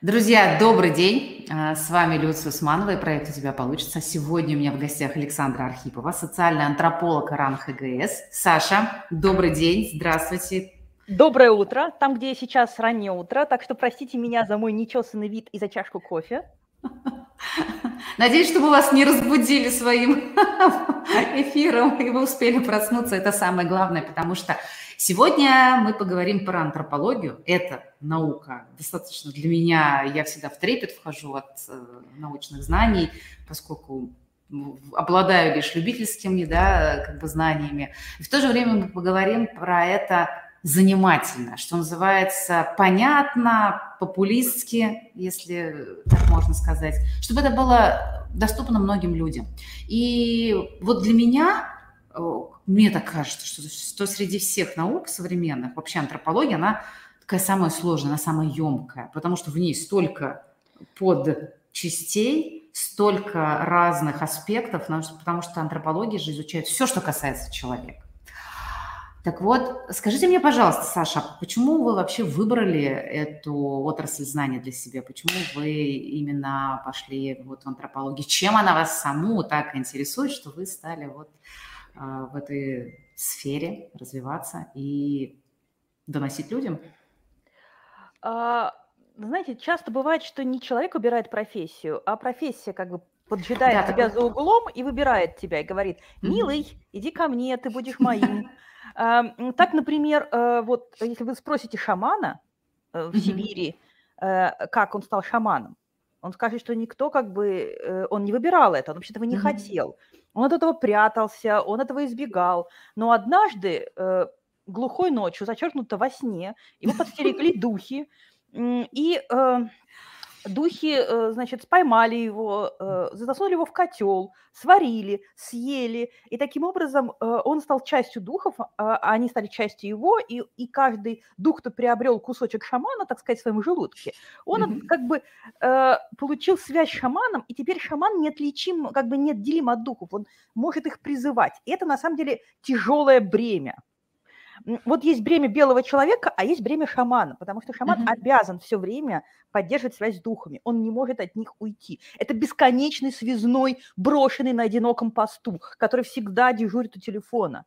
Друзья, добрый день. А, с вами Люция Усманова и проект «У тебя получится». Сегодня у меня в гостях Александра Архипова, социальный антрополог РАН ХГС. Саша, добрый день, здравствуйте. Доброе утро, там, где я сейчас раннее утро, так что простите меня за мой нечесанный вид и за чашку кофе. Надеюсь, что мы вас не разбудили своим эфиром, и вы успели проснуться. Это самое главное, потому что сегодня мы поговорим про антропологию. Это наука достаточно для меня, я всегда в трепет вхожу от э, научных знаний, поскольку обладаю лишь любительскими да, как бы знаниями. И в то же время мы поговорим про это занимательно, что называется, понятно, популистски, если так можно сказать, чтобы это было доступно многим людям. И вот для меня, мне так кажется, что, что среди всех наук современных, вообще антропология, она такая самая сложная, она самая емкая, потому что в ней столько под частей, столько разных аспектов, потому что антропология же изучает все, что касается человека. Так вот, скажите мне, пожалуйста, Саша, почему вы вообще выбрали эту отрасль знания для себя? Почему вы именно пошли вот в антропологию? Чем она вас саму так интересует, что вы стали вот в этой сфере развиваться и доносить людям? А, знаете, часто бывает, что не человек выбирает профессию, а профессия как бы поджидает да, тебя так... за углом и выбирает тебя и говорит, милый, иди ко мне, ты будешь моим. Так, например, э, вот если вы спросите шамана э, в Сибири, э, как он стал шаманом, он скажет, что никто как бы, он не выбирал это, он вообще этого не mm-hmm. хотел. Он от этого прятался, он этого избегал. Но однажды, глухой ночью, зачеркнуто во сне, его подстерегли духи, и Духи, э, значит, споймали его, э, засунули его в котел, сварили, съели, и таким образом э, он стал частью духов, а они стали частью его, и, и каждый дух, кто приобрел кусочек шамана, так сказать, в своем желудке, он mm-hmm. как бы получил связь с шаманом, и теперь шаман неотличим, как бы неотделим от духов, он может их призывать. И это на самом деле тяжелое бремя. Вот есть бремя белого человека, а есть бремя шамана, потому что шаман mm-hmm. обязан все время поддерживать связь с духами, он не может от них уйти. Это бесконечный связной, брошенный на одиноком посту, который всегда дежурит у телефона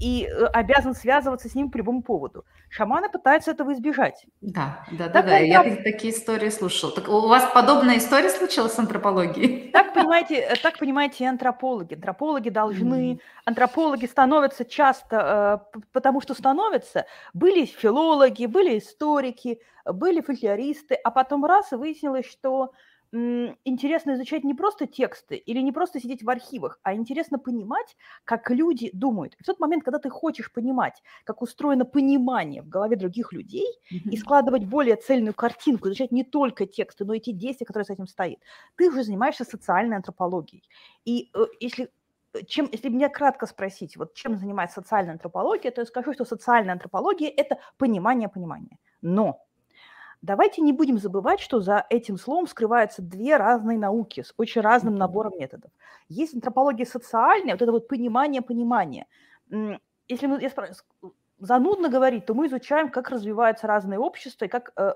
и э, обязан связываться с ним по любому поводу. Шаманы пытаются этого избежать. Да, да, да, да. Я такие истории слушала. Так у вас подобная история случилась с антропологией? Так понимаете, э, так понимаете, антропологи. Антропологи должны, mm. антропологи становятся часто, э, потому что становятся. Были филологи, были историки, были фольклористы, а потом раз и выяснилось, что интересно изучать не просто тексты или не просто сидеть в архивах, а интересно понимать, как люди думают. И в тот момент, когда ты хочешь понимать, как устроено понимание в голове других людей mm-hmm. и складывать более цельную картинку, изучать не только тексты, но и те действия, которые с этим стоят, ты уже занимаешься социальной антропологией. И э, если э, чем, если меня кратко спросить, вот чем занимается социальная антропология, то я скажу, что социальная антропология – это понимание понимания. Но Давайте не будем забывать, что за этим словом скрываются две разные науки с очень разным набором методов. Есть антропология социальная, вот это вот понимание понимания. Если мы, я спрашиваю, занудно говорить, то мы изучаем, как развиваются разные общества и как, э,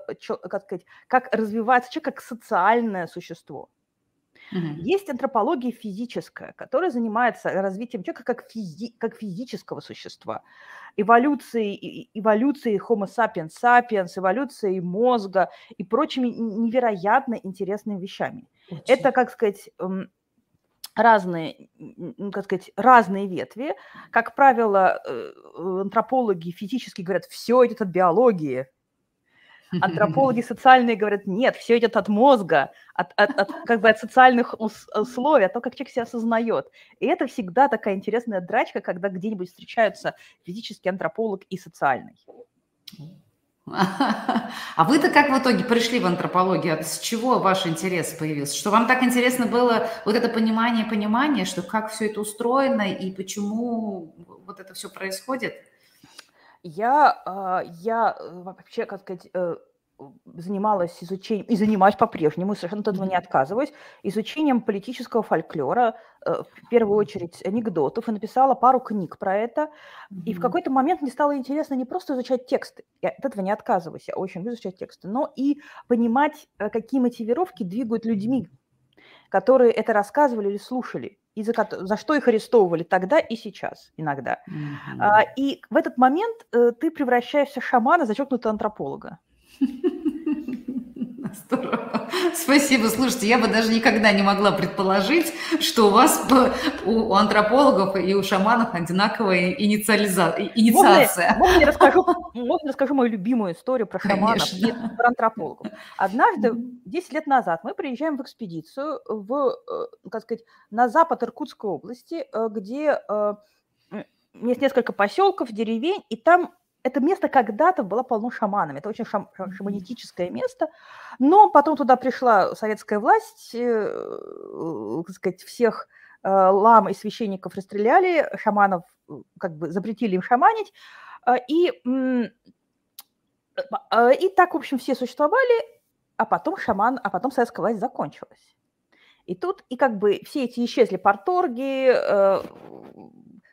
как, сказать, как развивается человек как социальное существо. Угу. Есть антропология физическая, которая занимается развитием человека как, физи- как физического существа, эволюцией, эволюцией Homo sapiens sapiens, эволюцией мозга и прочими невероятно интересными вещами. Очень. Это, как сказать, эм, разные, как сказать, разные ветви. Как правило, э, антропологи физически говорят, все идет от биологии, Антропологи социальные говорят, нет, все идет от мозга, от, от, от, как бы от социальных условий, от того, как человек себя осознает. И это всегда такая интересная драчка, когда где-нибудь встречаются физический антрополог и социальный. А вы-то как в итоге пришли в антропологию? С чего ваш интерес появился? Что вам так интересно было вот это понимание, понимание, что как все это устроено и почему вот это все происходит? Я, а, я э, вообще, как сказать, э, занималась изучением, и занимаюсь по-прежнему, совершенно от этого не отказываюсь, изучением политического фольклора, э, в первую очередь анекдотов, и написала пару книг про это. И в какой-то момент мне стало интересно не просто изучать тексты, я от этого не отказываюсь, я очень люблю изучать тексты, но и понимать, какие мотивировки двигают людьми, которые это рассказывали или слушали и за, за что их арестовывали тогда и сейчас иногда. Mm-hmm. И в этот момент э, ты превращаешься в шамана, зачеркнутого антрополога. Здорово. Спасибо. Слушайте, я бы даже никогда не могла предположить, что у вас у антропологов и у шаманов одинаковая инициализа... инициация. Можно, можно, я расскажу, можно расскажу мою любимую историю про шаманов и про антропологов. Однажды, 10 лет назад, мы приезжаем в экспедицию в, э, как сказать, на запад Иркутской области, э, где э, есть несколько поселков, деревень, и там это место когда-то было полно шаманами. Это очень шам, шаманистическое место. Но потом туда пришла советская власть, э, так сказать, всех э, лам и священников расстреляли, шаманов э, как бы запретили им шаманить. Э, и, э, и так, в общем, все существовали, а потом шаман, а потом советская власть закончилась. И тут, и как бы все эти исчезли порторги, э,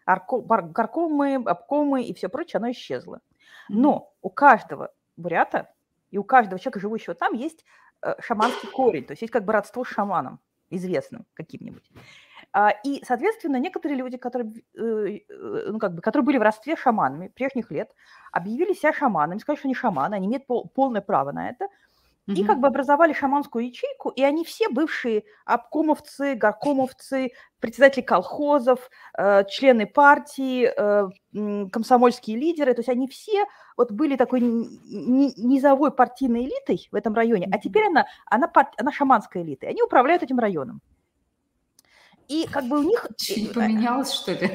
горкомы, обкомы и все прочее, оно исчезло. Но у каждого бурята и у каждого человека, живущего там, есть э, шаманский корень, то есть есть как бы родство с шаманом, известным каким-нибудь. А, и, соответственно, некоторые люди, которые, э, э, ну, как бы, которые были в родстве шаманами прежних лет, объявили себя шаманами, сказали, что они шаманы, они имеют пол, полное право на это – и как бы образовали шаманскую ячейку, и они все бывшие обкомовцы, горкомовцы, председатели колхозов, э, члены партии, э, комсомольские лидеры, то есть они все вот были такой низовой партийной элитой в этом районе, а теперь она, она, она шаманская элита, и они управляют этим районом. И как бы у них... Чуть поменялось, что ли?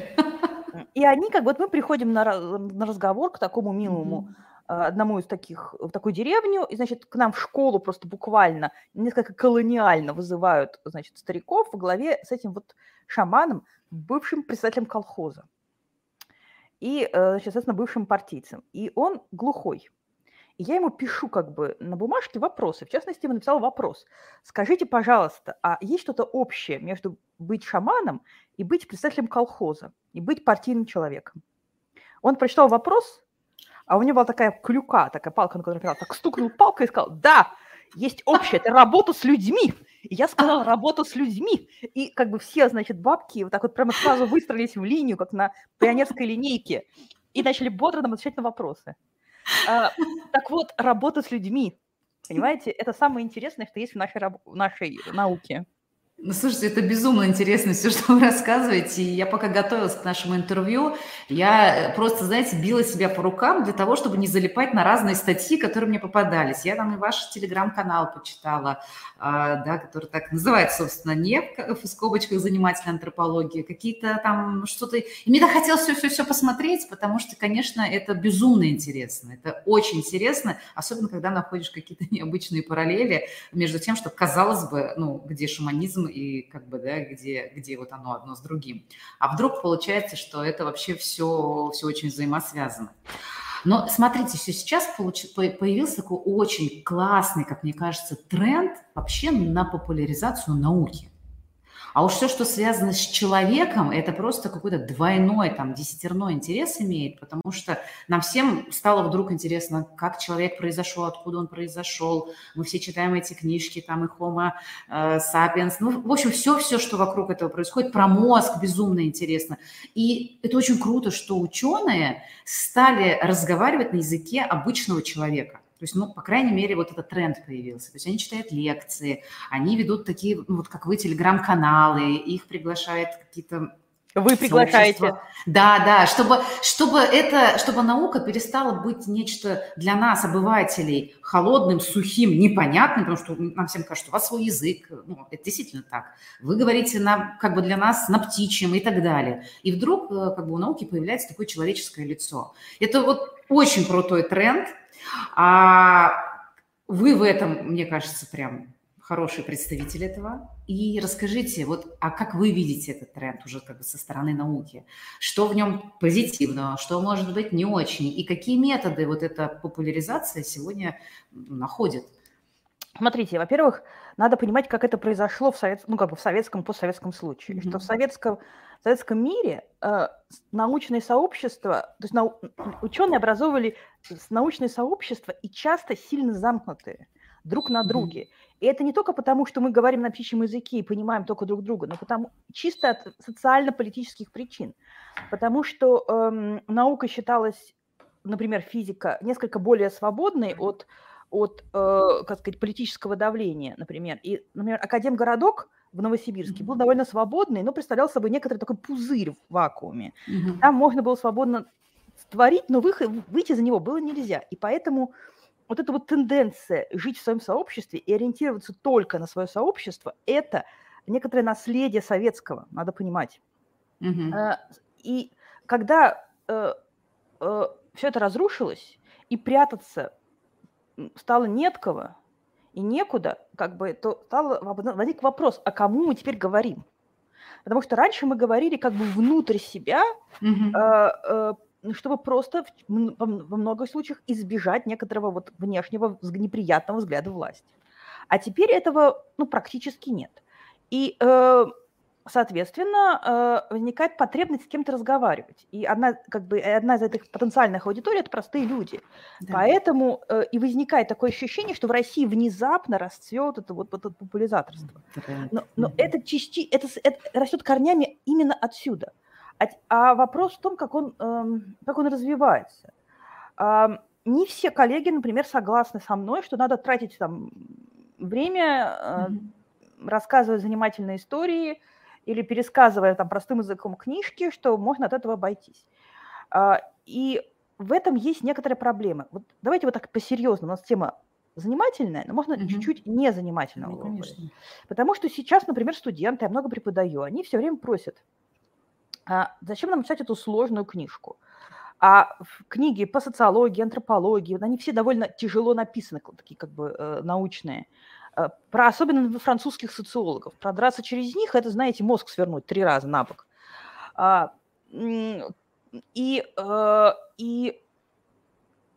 И они, как вот мы приходим на, на разговор к такому милому mm-hmm а, одному из таких, в такую деревню, и, значит, к нам в школу просто буквально несколько колониально вызывают, значит, стариков во главе с этим вот шаманом, бывшим председателем колхоза. И, э, значит, соответственно, бывшим партийцем. И он глухой. И я ему пишу как бы на бумажке вопросы. В частности, я написал вопрос. Скажите, пожалуйста, а есть что-то общее между быть шаманом и быть председателем колхоза, и быть партийным человеком? Он прочитал вопрос, а у него была такая клюка, такая палка, на которой опирал, так стукнул палкой и сказал, да, есть общее, это работа с людьми. И я сказала, работа с людьми. И как бы все, значит, бабки вот так вот прямо сразу выстроились в линию, как на пионерской линейке, и начали бодро нам отвечать на вопросы. А, так вот, работа с людьми, понимаете, это самое интересное, что есть в нашей, в нашей науке. Ну, слушайте, это безумно интересно все, что вы рассказываете. я пока готовилась к нашему интервью, я просто, знаете, била себя по рукам для того, чтобы не залипать на разные статьи, которые мне попадались. Я там и ваш телеграм-канал почитала, а, да, который так называется, собственно, не в скобочках занимательной антропологии, какие-то там что-то... И мне так хотелось все-все-все посмотреть, потому что, конечно, это безумно интересно. Это очень интересно, особенно когда находишь какие-то необычные параллели между тем, что, казалось бы, ну, где шаманизм и как бы, да, где, где вот оно одно с другим. А вдруг получается, что это вообще все, все очень взаимосвязано. Но смотрите, все сейчас получ... появился такой очень классный, как мне кажется, тренд вообще на популяризацию науки. А уж все, что связано с человеком, это просто какой-то двойной, там, десятерной интерес имеет, потому что нам всем стало вдруг интересно, как человек произошел, откуда он произошел. Мы все читаем эти книжки, там, и Homo э, sapiens. Ну, в общем, все-все, что вокруг этого происходит. Про мозг безумно интересно. И это очень круто, что ученые стали разговаривать на языке обычного человека. То есть, ну, по крайней мере, вот этот тренд появился. То есть они читают лекции, они ведут такие, ну, вот как вы, телеграм-каналы, их приглашают какие-то вы приглашаете. Сообщества. Да, да, чтобы, чтобы, это, чтобы наука перестала быть нечто для нас, обывателей, холодным, сухим, непонятным, потому что нам всем кажется, что у вас свой язык, ну, это действительно так. Вы говорите на, как бы для нас на птичьем и так далее. И вдруг э, как бы у науки появляется такое человеческое лицо. Это вот очень крутой тренд, а вы в этом, мне кажется, прям хороший представитель этого. И расскажите, вот, а как вы видите этот тренд уже как бы со стороны науки? Что в нем позитивного, что может быть не очень? И какие методы вот эта популяризация сегодня находит? Смотрите, во-первых, надо понимать, как это произошло в, совет... ну, как бы в советском, постсоветском случае. Mm-hmm. Что в советском, в советском мире э, научное сообщество, то есть нау... ученые образовывали научное сообщество и часто сильно замкнутые друг на друге. И это не только потому, что мы говорим на птичьем языке и понимаем только друг друга, но потому чисто от социально-политических причин. Потому что эм, наука считалась, например, физика, несколько более свободной от от, э, как сказать, политического давления, например. И, например, Академгородок в Новосибирске был довольно свободный, но представлял собой некоторый такой пузырь в вакууме. Там можно было свободно творить, но выйти за него было нельзя. И поэтому вот эта вот тенденция жить в своем сообществе и ориентироваться только на свое сообщество, это некоторое наследие советского, надо понимать. Mm-hmm. И когда э, э, все это разрушилось, и прятаться стало не от кого и некуда, как бы, то стал возник вопрос, а кому мы теперь говорим? Потому что раньше мы говорили как бы внутрь себя, mm-hmm. э, э, чтобы просто в, во многих случаях избежать некоторого вот внешнего неприятного взгляда власти. А теперь этого ну, практически нет. И э, соответственно, э, возникает потребность с кем-то разговаривать. И одна, как бы, одна из этих потенциальных аудиторий – это простые люди. Да. Поэтому э, и возникает такое ощущение, что в России внезапно расцвет это вот, вот это популяризаторство. Но, но это, части, это, это растет корнями именно отсюда. А, а вопрос в том, как он, э, как он развивается. Не все коллеги, например, согласны со мной, что надо тратить там время, mm-hmm. рассказывать занимательные истории – или пересказывая там простым языком книжки, что можно от этого обойтись. А, и в этом есть некоторые проблемы. Вот давайте вот так по-серьезному. У нас тема занимательная, но можно угу. чуть-чуть не занимательного. Ну, конечно. Потому что сейчас, например, студенты, я много преподаю, они все время просят, зачем нам читать эту сложную книжку? А книги по социологии, антропологии, они все довольно тяжело написаны, такие как бы э, научные. Э, про особенно французских социологов. Продраться через них – это, знаете, мозг свернуть три раза на бок. А, и, э, и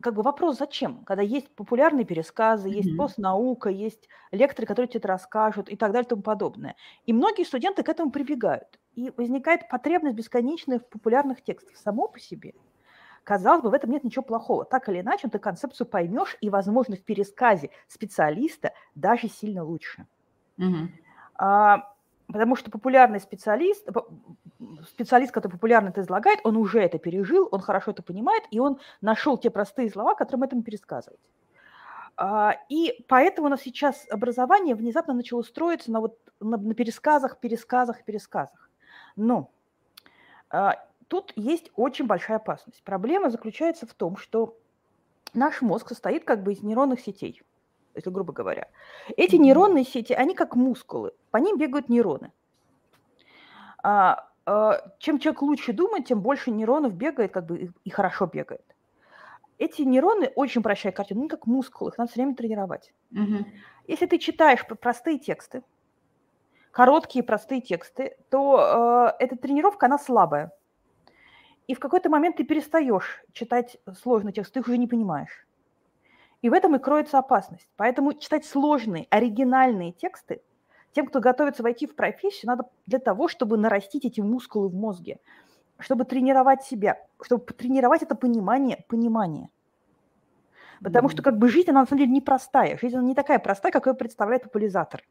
как бы вопрос, зачем? Когда есть популярные пересказы, mm-hmm. есть постнаука, есть лекторы, которые тебе это расскажут и так далее и тому подобное. И многие студенты к этому прибегают. И возникает потребность бесконечных популярных текстов само по себе – Казалось бы, в этом нет ничего плохого. Так или иначе, ты концепцию поймешь, и, возможно, в пересказе специалиста даже сильно лучше. Угу. А, потому что популярный специалист, специалист, который популярно это излагает, он уже это пережил, он хорошо это понимает, и он нашел те простые слова, которые мы этому пересказывать. А, и поэтому у нас сейчас образование внезапно начало строиться на, вот, на, на пересказах, пересказах, пересказах. Но а, тут есть очень большая опасность. Проблема заключается в том, что наш мозг состоит как бы из нейронных сетей, если грубо говоря. Эти нейронные сети, они как мускулы, по ним бегают нейроны. А, а, чем человек лучше думает, тем больше нейронов бегает, как бы и хорошо бегает. Эти нейроны очень прощают картину, они как мускулы, их надо все время тренировать. Угу. Если ты читаешь простые тексты, короткие простые тексты, то э, эта тренировка, она слабая. И в какой-то момент ты перестаешь читать сложный текст, ты их уже не понимаешь. И в этом и кроется опасность. Поэтому читать сложные, оригинальные тексты тем, кто готовится войти в профессию, надо для того, чтобы нарастить эти мускулы в мозге, чтобы тренировать себя, чтобы тренировать это понимание, понимание. Потому mm-hmm. что как бы жизнь, она на самом деле непростая. Жизнь, она не такая простая, как ее представляет популяризатор.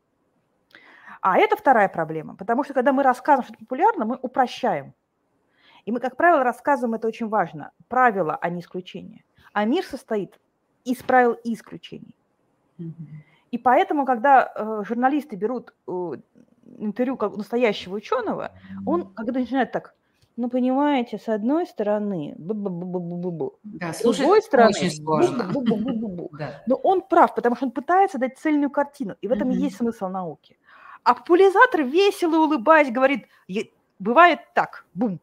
А это вторая проблема, потому что когда мы рассказываем что-то популярно, мы упрощаем. И мы, как правило, рассказываем, это очень важно, правила, а не исключения. А мир состоит из правил и исключений. И поэтому, когда э, журналисты берут э, интервью как настоящего ученого, он, когда начинает так, ну, понимаете, с одной стороны, бу-бу-бу-бу-бу-бу, да, с другой стороны, очень сложно. Да. Но он прав, потому что он пытается дать цельную картину, и в этом есть смысл науки. А популяризатор, весело улыбаясь, говорит, бывает так, бум,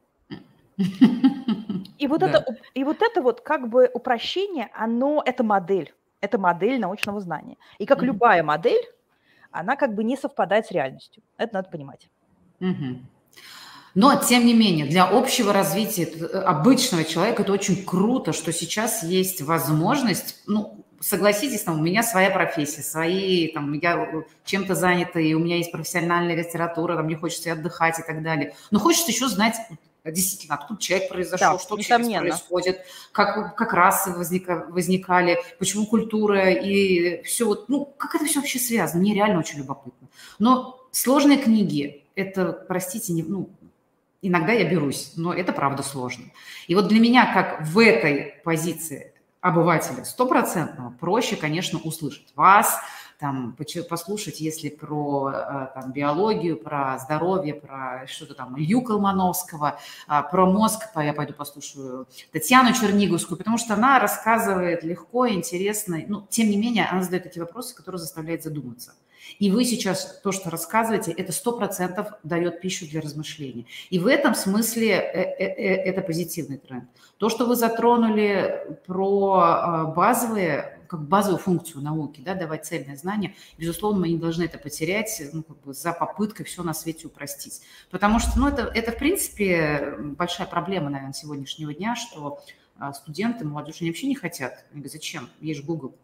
и вот, это, и вот это вот как бы упрощение, оно, это модель, это модель научного знания. И как любая модель, она как бы не совпадает с реальностью. Это надо понимать. Но, тем не менее, для общего развития э, обычного человека это очень круто, что сейчас есть возможность, ну, согласитесь, там, у меня своя профессия, свои, там, я чем-то занята, и у меня есть профессиональная литература, там, мне хочется отдыхать и так далее. Но хочется еще знать действительно, откуда человек произошел, да, что несомненно. сейчас происходит, как, как расы возника, возникали, почему культура и все вот, ну, как это все вообще связано, мне реально очень любопытно. Но сложные книги, это, простите, не, ну, иногда я берусь, но это правда сложно. И вот для меня, как в этой позиции обывателя стопроцентного, проще, конечно, услышать. Вас, там, послушать, если про э, там, биологию, про здоровье, про что-то там, Илью Колмановского, а, про мозг, я пойду послушаю Татьяну Черниговскую, потому что она рассказывает легко, интересно, но тем не менее она задает эти вопросы, которые заставляют задуматься. И вы сейчас то, что рассказываете, это сто процентов дает пищу для размышления. И в этом смысле э, э, это позитивный тренд. То, что вы затронули про базовые как базовую функцию науки, да, давать цельное знание, безусловно, мы не должны это потерять ну, как бы за попыткой все на свете упростить. Потому что, ну, это, это, в принципе, большая проблема, наверное, сегодняшнего дня, что а, студенты, молодежь, они вообще не хотят. Они говорят, зачем? Есть Google.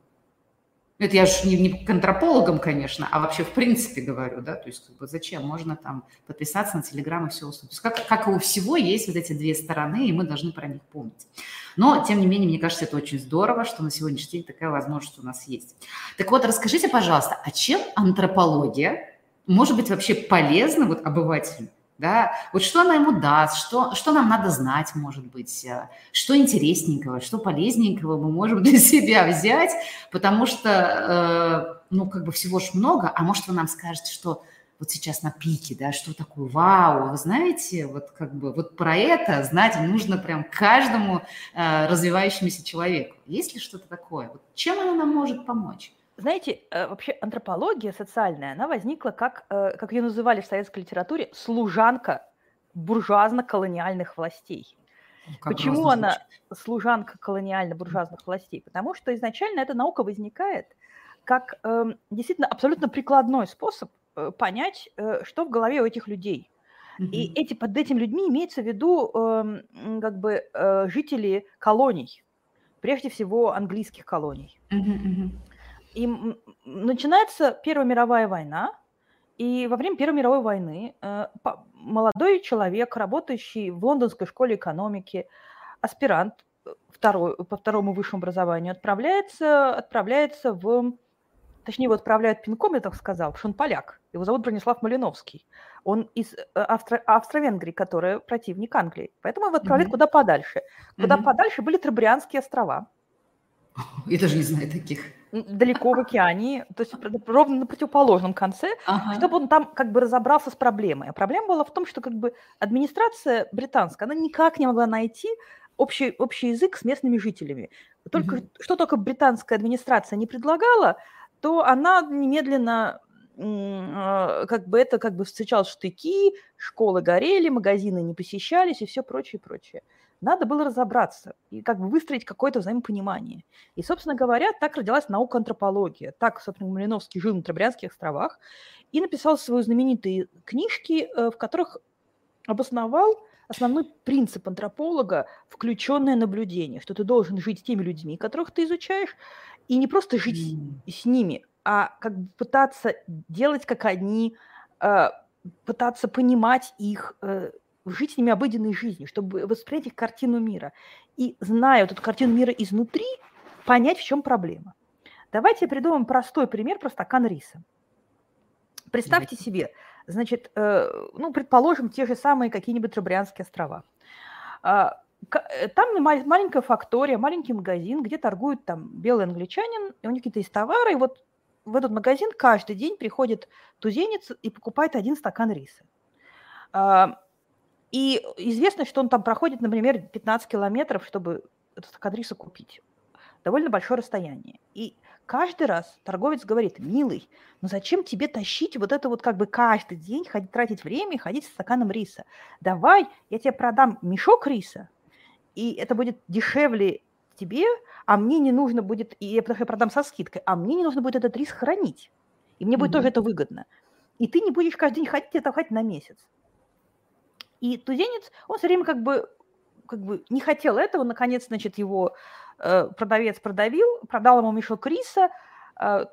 Это я же не, не к антропологам, конечно, а вообще в принципе говорю, да, то есть как бы зачем? Можно там подписаться на Телеграм и все. То есть как, как и у всего есть вот эти две стороны, и мы должны про них помнить. Но, тем не менее, мне кажется, это очень здорово, что на сегодняшний день такая возможность у нас есть. Так вот, расскажите, пожалуйста, а чем антропология может быть вообще полезна вот обывателю? Да, вот что она ему даст, что, что нам надо знать, может быть, э, что интересненького, что полезненького мы можем для себя взять, потому что, э, ну, как бы всего ж много, а может, вы нам скажете, что вот сейчас на пике, да, что такое вау, вы знаете, вот как бы вот про это знать нужно прям каждому э, развивающемуся человеку. Есть ли что-то такое? Вот чем она нам может помочь? Знаете, э, вообще антропология социальная, она возникла как, э, как ее называли в советской литературе, служанка буржуазно-колониальных властей. Как Почему она звучит. служанка колониально-буржуазных властей? Потому что изначально эта наука возникает как э, действительно абсолютно прикладной способ Э, понять, э, что в голове у этих людей. Mm-hmm. И эти, под этими людьми имеется в виду э, как бы э, жители колоний, прежде всего английских колоний. Mm-hmm. И начинается Первая мировая война, и во время Первой мировой войны э, молодой человек, работающий в лондонской школе экономики, аспирант э, второй, по второму высшему образованию, отправляется, отправляется в точнее, его отправляют пинком, я так сказал, потому что он поляк. Его зовут Бронислав Малиновский. Он из э, Австро- Австро-Венгрии, которая противник Англии. Поэтому его отправляют mm-hmm. куда подальше. Куда mm-hmm. подальше были Трабрианские острова. Я даже не знаю таких. Далеко в океане, то есть ровно на противоположном конце, ага. чтобы он там как бы разобрался с проблемой. А проблема была в том, что как бы администрация британская, она никак не могла найти общий, общий язык с местными жителями. Только, угу. Что только британская администрация не предлагала, то она немедленно а, как бы это как бы встречал штыки, школы горели, магазины не посещались и все прочее, прочее. Надо было разобраться и как бы выстроить какое-то взаимопонимание. И, собственно говоря, так родилась наука антропология. Так, собственно, Малиновский жил на Трабрянских островах и написал свои знаменитые книжки, э, в которых обосновал основной принцип антрополога – включенное наблюдение, что ты должен жить с теми людьми, которых ты изучаешь, и не просто жить mm. с ними, а как бы пытаться делать как они, э, пытаться понимать их, э, жить с ними обыденной жизнью, чтобы воспринять их картину мира. И зная вот эту картину мира изнутри, понять, в чем проблема. Давайте придумаем простой пример про стакан риса. Представьте себе, значит, э, ну, предположим, те же самые какие-нибудь Трабрианские острова. А, Э, там маленькая фактория, маленький магазин, где торгуют там белый англичанин, и у них какие-то есть товары, и вот в этот магазин каждый день приходит тузенец и покупает один стакан риса. И известно, что он там проходит, например, 15 километров, чтобы этот стакан риса купить. Довольно большое расстояние. И каждый раз торговец говорит, милый, ну зачем тебе тащить вот это вот как бы каждый день, ходить, тратить время и ходить с стаканом риса? Давай, я тебе продам мешок риса, и это будет дешевле тебе, а мне не нужно будет, и я продам со скидкой, а мне не нужно будет этот риск хранить. И мне будет тоже это выгодно. И ты не будешь каждый день ходить, это хватит на месяц. И тузенец, он все время как бы, как бы не хотел этого, наконец, значит, его э, продавец продавил, продал ему мешок риса, э,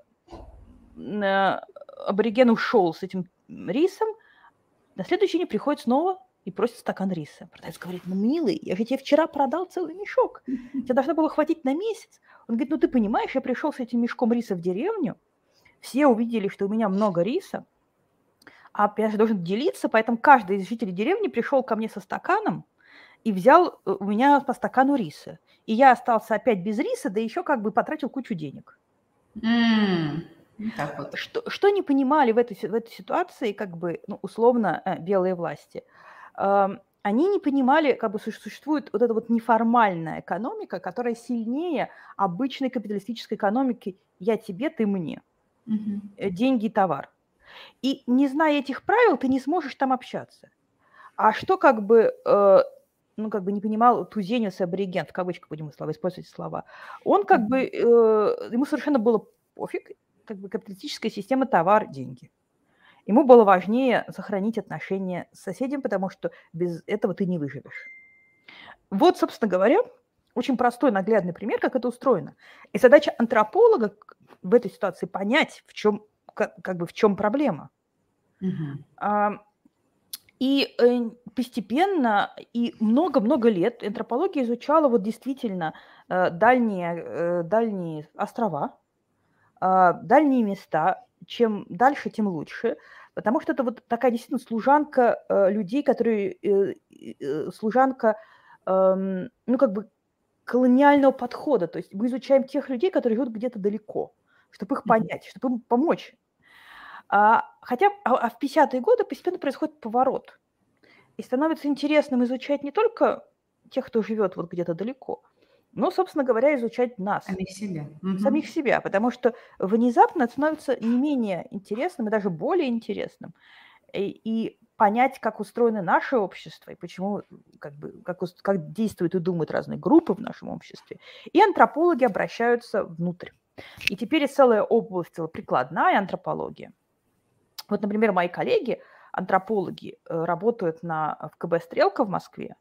э, абориген ушел с этим рисом, на следующий день приходит снова и просит стакан риса. Продавец говорит, ну, милый, я же тебе вчера продал целый мешок. Тебе должно было хватить на месяц. Он говорит, ну, ты понимаешь, я пришел с этим мешком риса в деревню, все увидели, что у меня много риса, а я же должен делиться, поэтому каждый из жителей деревни пришел ко мне со стаканом и взял э, у меня по стакану риса. И я остался опять без риса, да еще как бы потратил кучу денег. Mm. Так вот. Что, что не понимали в этой, в этой ситуации, как бы, ну, условно, э, белые власти? Они не понимали, как бы существует вот эта вот неформальная экономика, которая сильнее обычной капиталистической экономики «я тебе, ты мне». Угу. Деньги и товар. И не зная этих правил, ты не сможешь там общаться. А что как бы, э, ну, как бы не понимал тузенец аборигент, в кавычках будем слова, использовать слова, он как бы, э, ему совершенно было пофиг, как бы капиталистическая система товар, деньги. Ему было важнее сохранить отношения с соседем, потому что без этого ты не выживешь. Вот, собственно говоря, очень простой наглядный пример, как это устроено. И задача антрополога в этой ситуации понять, в чем как, как бы в чем проблема. Uh-huh. И э, постепенно и много-много лет антропология изучала вот действительно э, дальние, э, дальние острова, а, дальние места. Чем дальше, тем лучше. Потому что это вот такая действительно служанка людей, которые... Служанка, эм, ну, как бы колониального подхода. То есть мы изучаем тех людей, которые живут где-то далеко, чтобы их понять, чтобы им помочь а, хотя а, а в 50-е годы постепенно происходит поворот. И становится интересным изучать не только тех, кто живет вот где-то далеко, но, собственно говоря, изучать нас. Самих себя. Самих себя, потому что внезапно это становится не менее интересным и даже более интересным. И, и понять, как устроено наше общество и почему, как, бы, как, как действуют и думают разные группы в нашем обществе. И антропологи обращаются внутрь. И теперь целая область, прикладная антропология – вот, например, мои коллеги, антропологи, э, работают на, в КБ «Стрелка» в Москве,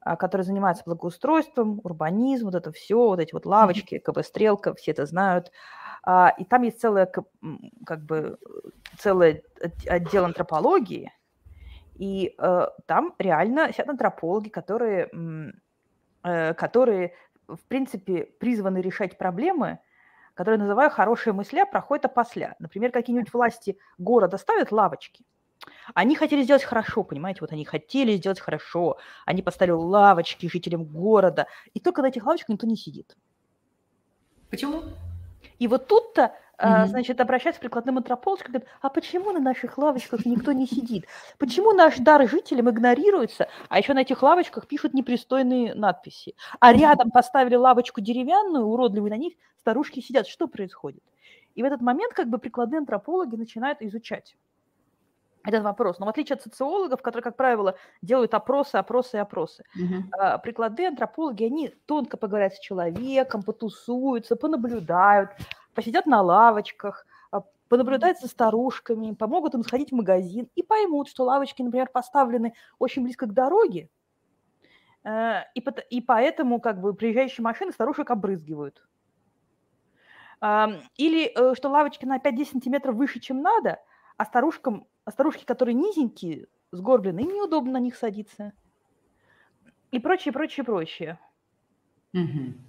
а, которые занимаются благоустройством, урбанизм, вот это все, вот эти вот лавочки, КБ «Стрелка», все это знают. А, и там есть целое, как бы, целый отдел антропологии, и э, там реально сидят антропологи, которые, э, которые, в принципе, призваны решать проблемы, которые называю хорошие мысля, проходят опосля. Например, какие-нибудь власти города ставят лавочки. Они хотели сделать хорошо, понимаете, вот они хотели сделать хорошо. Они поставили лавочки жителям города, и только на этих лавочках никто не сидит. Почему? И вот тут-то Mm-hmm. значит, обращается к прикладным антропологам, говорит, а почему на наших лавочках никто не сидит? Почему наш дар жителям игнорируется, а еще на этих лавочках пишут непристойные надписи? А рядом поставили лавочку деревянную, уродливую, на них старушки сидят. Что происходит? И в этот момент как бы прикладные антропологи начинают изучать этот вопрос. Но в отличие от социологов, которые, как правило, делают опросы, опросы и опросы, uh-huh. прикладные антропологи, они тонко поговорят с человеком, потусуются, понаблюдают, посидят на лавочках, а, понаблюдают за старушками, помогут им сходить в магазин и поймут, что лавочки, например, поставлены очень близко к дороге, э, и, и поэтому как бы приезжающие машины старушек обрызгивают. Или э, что лавочки на 5-10 сантиметров выше, чем надо, а старушкам, а старушки, которые низенькие, сгорблены, им неудобно на них садиться. И прочее, прочее, прочее. Угу.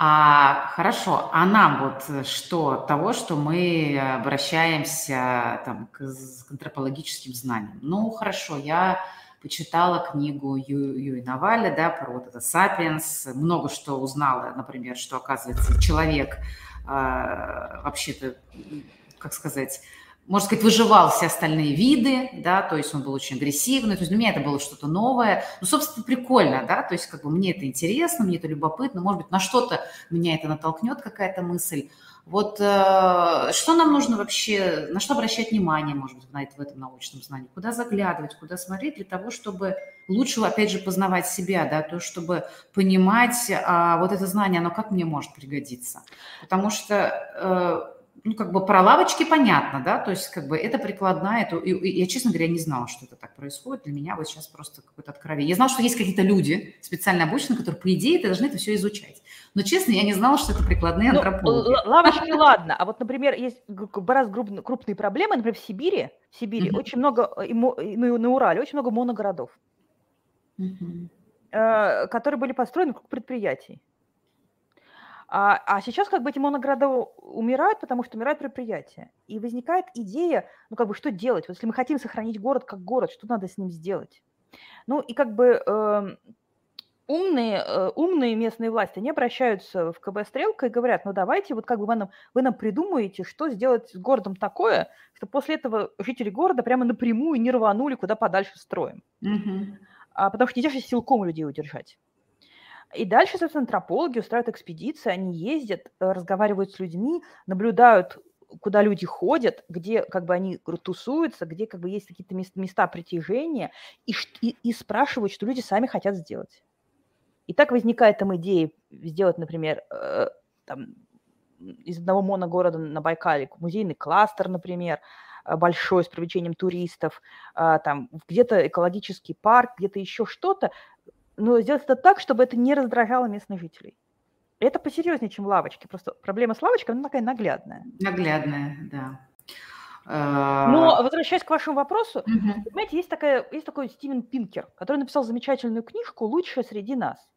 А, хорошо, а нам вот э, что того, что мы обращаемся там, к, к антропологическим знаниям? Ну, хорошо, я почитала книгу Ю, Юи Наваля, да, про вот это «Сапиенс», много что узнала, например, что, оказывается, человек э, вообще-то, как сказать, можно сказать, выживал все остальные виды, да, то есть он был очень агрессивный, то есть для меня это было что-то новое, ну, собственно, прикольно, да, то есть как бы мне это интересно, мне это любопытно, может быть, на что-то меня это натолкнет, какая-то мысль. Вот э, что нам нужно вообще, на что обращать внимание, может быть, на это, в этом научном знании, куда заглядывать, куда смотреть для того, чтобы лучше, опять же, познавать себя, да, то, чтобы понимать, а, вот это знание, оно как мне может пригодиться. Потому что э, ну, как бы про лавочки понятно, да, то есть, как бы, это прикладная, это, и, и, я, честно говоря, не знала, что это так происходит, для меня вот сейчас просто какое-то откровение. Я знала, что есть какие-то люди специально обученные, которые, по идее, должны это все изучать, но, честно, я не знала, что это прикладные ну, антропологи. Лавочки, ладно, а вот, например, есть раз крупные проблемы, например, в Сибири, в Сибири очень много, ну, на Урале очень много моногородов, э, которые были построены как предприятий. А, а сейчас как бы эти моногорода умирают, потому что умирают предприятия. И возникает идея, ну как бы что делать? Вот если мы хотим сохранить город как город, что надо с ним сделать? Ну и как бы э, умные, э, умные местные власти, они обращаются в КБ «Стрелка» и говорят, ну давайте вот как бы вы нам, вы нам придумаете, что сделать с городом такое, что после этого жители города прямо напрямую не рванули куда подальше строим. Угу. А, потому что нельзя же силком людей удержать. И дальше, соответственно, антропологи устраивают экспедиции, они ездят, э, разговаривают с людьми, наблюдают, куда люди ходят, где как бы они тусуются, где как бы есть какие-то места притяжения, и, и, и спрашивают, что люди сами хотят сделать. И так возникает там идея сделать, например, э, там, из одного моногорода на Байкале музейный кластер, например, э, большой с привлечением туристов, э, там где-то экологический парк, где-то еще что-то, но сделать это так, чтобы это не раздражало местных жителей. Это посерьезнее, чем лавочки. Просто проблема с лавочкой, она такая наглядная. Наглядная, да. Но а, возвращаясь к вашему вопросу, угу. понимаете, есть, такая, есть такой Стивен Пинкер, который написал замечательную книжку «Лучшая среди нас».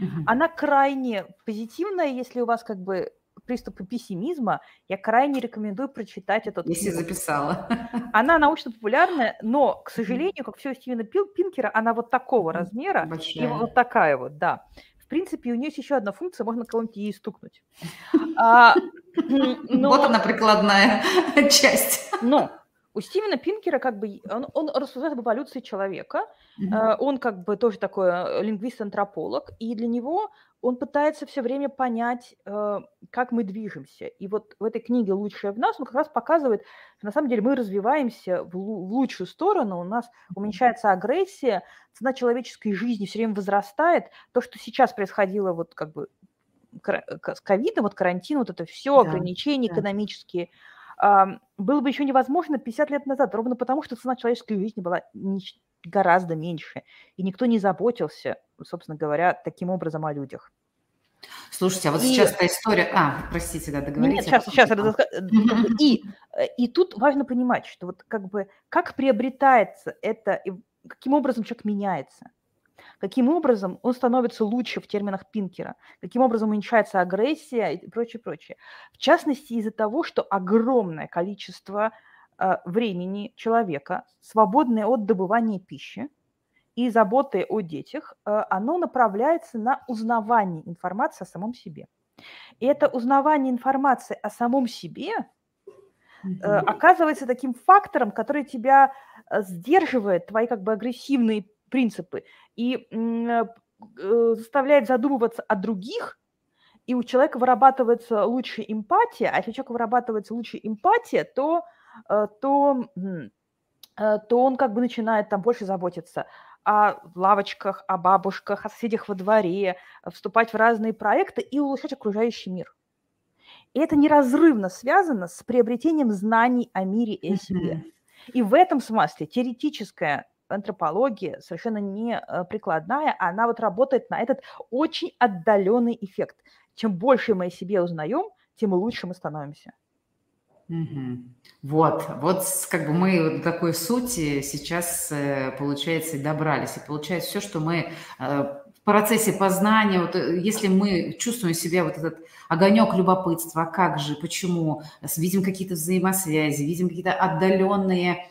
Угу. Она крайне позитивная, если у вас как бы приступы пессимизма, я крайне рекомендую прочитать этот Если книгу. записала. Она научно-популярная, но, к сожалению, как все Стивена Пинкера, она вот такого размера, Большая. и вот такая вот, да. В принципе, у нее есть еще одна функция, можно кого-нибудь ей стукнуть. А, но... Вот она прикладная часть. Но у Стивена Пинкера как бы он, он рассуждает об эволюции человека, mm-hmm. он как бы тоже такой э, лингвист-антрополог, и для него он пытается все время понять, э, как мы движемся. И вот в этой книге «Лучшее в нас» он как раз показывает, что на самом деле мы развиваемся в, лучшую сторону, у нас уменьшается агрессия, цена человеческой жизни все время возрастает. То, что сейчас происходило вот как бы с ковидом, вот карантин, вот это все, да, ограничения да. экономические, было бы еще невозможно 50 лет назад, ровно потому, что цена человеческой жизни была гораздо меньше, и никто не заботился, собственно говоря, таким образом о людях. Слушайте, а вот и... сейчас та история... А, простите, да, договорите. Нет, сейчас, сейчас. И, и тут важно понимать, что вот как бы как приобретается это, каким образом человек меняется. Каким образом он становится лучше в терминах Пинкера? Каким образом уменьшается агрессия и прочее, прочее. В частности, из-за того, что огромное количество э, времени человека, свободное от добывания пищи и заботы о детях, э, оно направляется на узнавание информации о самом себе. И это узнавание информации о самом себе э, оказывается таким фактором, который тебя сдерживает, твои как бы агрессивные принципы и э, э, заставляет задумываться о других, и у человека вырабатывается лучше эмпатия, а если у человека вырабатывается лучше эмпатия, то, э, то, то он как бы начинает там больше заботиться о лавочках, о бабушках, о соседях во дворе, вступать в разные проекты и улучшать окружающий мир. И это неразрывно связано с приобретением знаний о мире и о себе. И в этом смысле теоретическая антропология совершенно не э, прикладная, она вот работает на этот очень отдаленный эффект. Чем больше мы о себе узнаем, тем лучше мы становимся. Угу. Вот, вот как бы мы до такой сути сейчас, э, получается, и добрались. И получается все, что мы э, в процессе познания, вот если мы чувствуем себя вот этот огонек любопытства, а как же, почему, видим какие-то взаимосвязи, видим какие-то отдаленные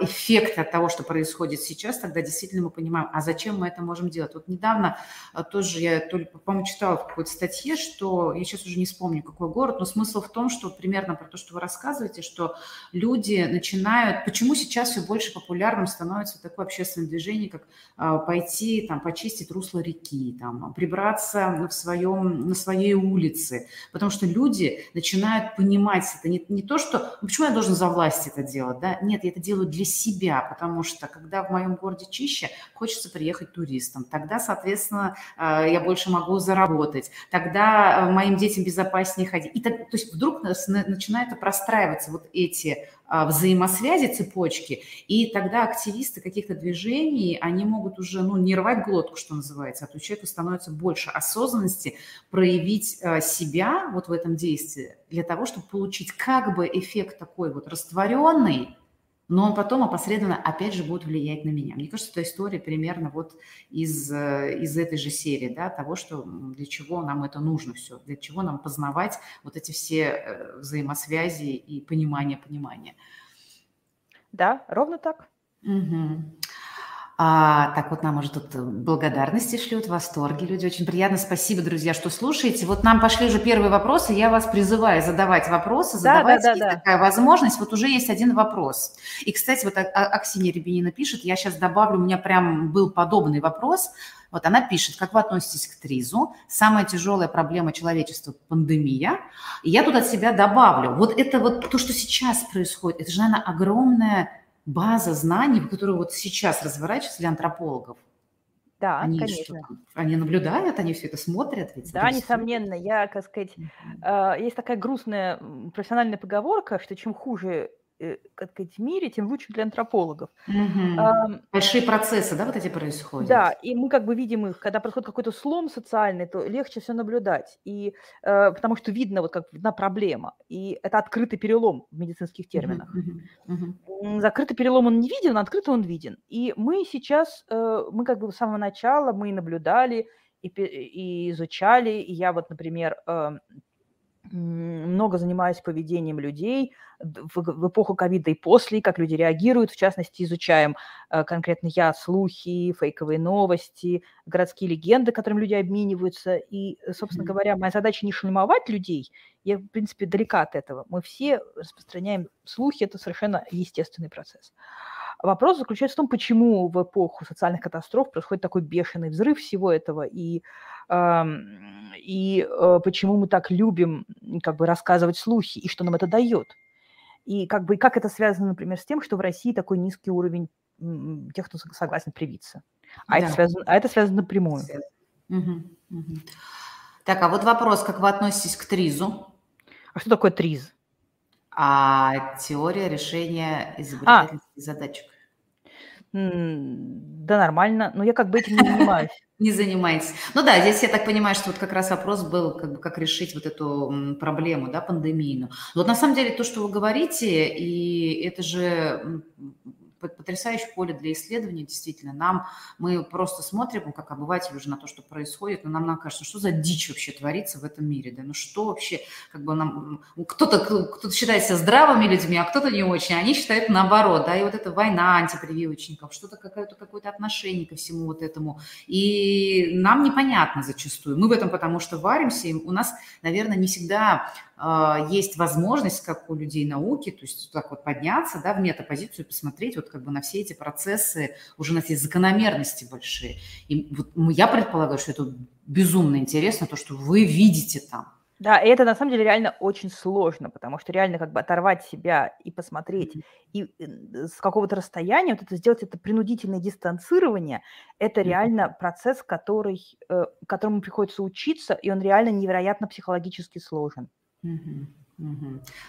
эффект от того, что происходит сейчас, тогда действительно мы понимаем, а зачем мы это можем делать. Вот недавно а, тоже я, только, по-моему, читала в какой-то статье, что, я сейчас уже не вспомню, какой город, но смысл в том, что примерно про то, что вы рассказываете, что люди начинают, почему сейчас все больше популярным становится такое общественное движение, как а, пойти, там, почистить русло реки, там, прибраться в своем, на своей улице, потому что люди начинают понимать это. Не, не то, что, ну, почему я должен за власть это делать, да, нет, я это делаю делаю для себя, потому что когда в моем городе чище, хочется приехать туристам. Тогда, соответственно, э, я больше могу заработать. Тогда э, моим детям безопаснее ходить. И так, то есть вдруг начинают простраиваться вот эти а, взаимосвязи, цепочки, и тогда активисты каких-то движений, они могут уже, ну, не рвать глотку, что называется, а то человеку становится больше осознанности проявить а, себя вот в этом действии для того, чтобы получить как бы эффект такой вот растворенный, но он потом опосредованно опять же будет влиять на меня. Мне кажется, эта история примерно вот из, э, из этой же серии, да, того, что для чего нам это нужно все, для чего нам познавать вот эти все э, взаимосвязи и понимание понимания. Да, ровно так. Угу. А, так вот нам уже тут э, благодарности шлют, восторги люди. Очень приятно. Спасибо, друзья, что слушаете. Вот нам пошли уже первые вопросы. Я вас призываю задавать вопросы, задавать. Да, да, да, такая возможность. Вот уже есть один вопрос. И, кстати, вот Аксинья Рябинина пишет, я сейчас добавлю, у меня прям был подобный вопрос. Вот она пишет, как вы относитесь к ТРИЗу? Самая тяжелая проблема человечества – пандемия. И я тут от себя добавлю. Вот это вот то, что сейчас происходит, это же, наверное, огромная база знаний, которую вот сейчас разворачивается для антропологов. Да, они конечно. Что, они наблюдают, они все это смотрят. Ведь да, несомненно. Я, как сказать, mm-hmm. есть такая грустная профессиональная поговорка, что чем хуже Э, как сказать, в мире, тем лучше для антропологов. Угу. А, Большие процессы, да, вот эти происходят? Да, и мы как бы видим их, когда происходит какой-то слом социальный, то легче все наблюдать, и, э, потому что видно вот как одна проблема, и это открытый перелом в медицинских терминах. Угу. Угу. Закрытый перелом он не виден, а открытый он виден. И мы сейчас, э, мы как бы с самого начала, мы наблюдали и, и изучали, и я вот, например, э, много занимаюсь поведением людей в, в эпоху ковида и после, как люди реагируют. В частности, изучаем э, конкретно я слухи, фейковые новости, городские легенды, которыми люди обмениваются. И, собственно mm-hmm. говоря, моя задача не шельмовать людей. Я, в принципе, далека от этого. Мы все распространяем слухи, это совершенно естественный процесс. Вопрос заключается в том, почему в эпоху социальных катастроф происходит такой бешеный взрыв всего этого, и, э, и э, почему мы так любим как бы рассказывать слухи, и что нам это дает. И как бы как это связано, например, с тем, что в России такой низкий уровень тех, кто согласен привиться. А, да. это, связано, а это связано напрямую. Угу, угу. Так, а вот вопрос, как вы относитесь к ТРИЗу? А что такое ТРИЗ? А теория решения изобретательских а. задачек. Да, нормально. Но я как бы этим не занимаюсь. Не занимаетесь. Ну да, здесь я так понимаю, что вот как раз вопрос был, как, бы, как решить вот эту проблему, да, пандемийную. Но вот на самом деле то, что вы говорите, и это же потрясающее поле для исследования, действительно. Нам, мы просто смотрим, как обыватели уже на то, что происходит, но нам, нам кажется, что за дичь вообще творится в этом мире, да, ну что вообще, как бы нам, кто-то кто считает себя здравыми людьми, а кто-то не очень, они считают наоборот, да, и вот эта война антипрививочников, что-то какое-то какое-то отношение ко всему вот этому, и нам непонятно зачастую, мы в этом потому что варимся, и у нас, наверное, не всегда а, есть возможность, как у людей науки, то есть так вот подняться, да, в метапозицию, посмотреть вот как бы на все эти процессы, уже на все закономерности большие. И вот я предполагаю, что это безумно интересно, то, что вы видите там. Да, и это на самом деле реально очень сложно, потому что реально как бы оторвать себя и посмотреть, и э, с какого-то расстояния вот это сделать это принудительное дистанцирование, это реально процесс, который, э, которому приходится учиться, и он реально невероятно психологически сложен.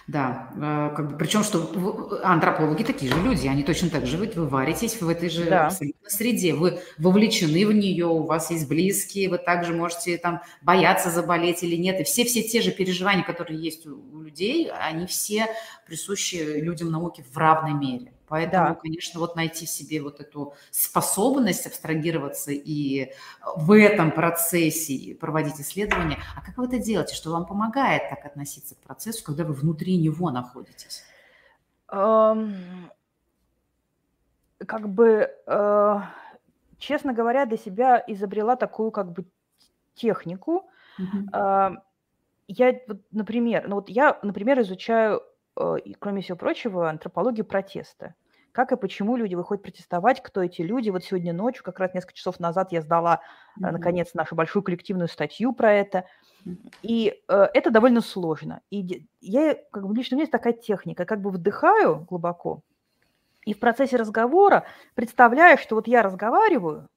Да, э, как бы, причем, что антропологи такие же люди, они точно так же, вы, вы варитесь в этой же Да. среде, вы вовлечены в нее, у вас есть близкие, вы также можете там бояться заболеть или нет, и все-все те же переживания, которые есть у, у людей, они все присущи людям науки в равной мере. Поэтому, да. конечно, вот найти в себе вот эту способность абстрагироваться и в этом процессе проводить исследования. А как вы это делаете? Что вам помогает так относиться к процессу, когда вы внутри него находитесь? Um, как бы, uh, честно говоря, для себя изобрела такую как бы технику. Uh-huh. Uh, я, например, ну вот я, например, изучаю Э, кроме всего прочего, антропологию протеста. Как и почему люди выходят протестовать, кто эти люди. Вот сегодня ночью, как раз несколько часов назад, я сдала, mm-hmm. наконец, нашу большую коллективную статью про это. И э, это довольно сложно. И я, как бы лично у меня есть такая техника, как бы вдыхаю глубоко, И в процессе разговора представляешь, что вот я разговариваю,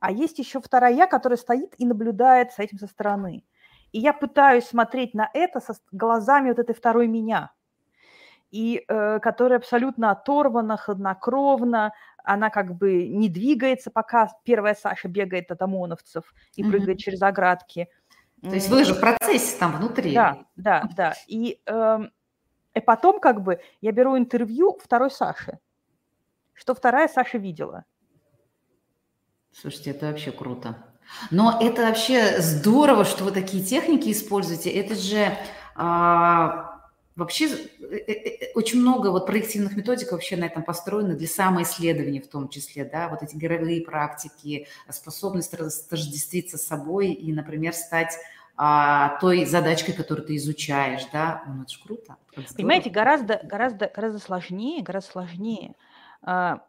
а есть еще вторая я, которая стоит и наблюдает с этим со стороны. И я пытаюсь смотреть на это со глазами вот этой второй меня, и э, которая абсолютно оторвана, хладнокровна, она как бы не двигается, пока первая Саша бегает от ОМОНовцев и mm-hmm. прыгает через оградки. То есть вы же в процессе там внутри. Да, да, да. И, э, и потом как бы я беру интервью второй Саши, что вторая Саша видела. Слушайте, это вообще круто. Но это вообще здорово, что вы такие техники используете. Это же а, вообще э, э, э, очень много вот проективных методик вообще на этом построено для самоисследования в том числе, да, вот эти игровые практики, способность растождествиться с собой и, например, стать а, той задачкой, которую ты изучаешь, да, ну это же круто. Понимаете, гораздо, гораздо, гораздо сложнее, гораздо сложнее а,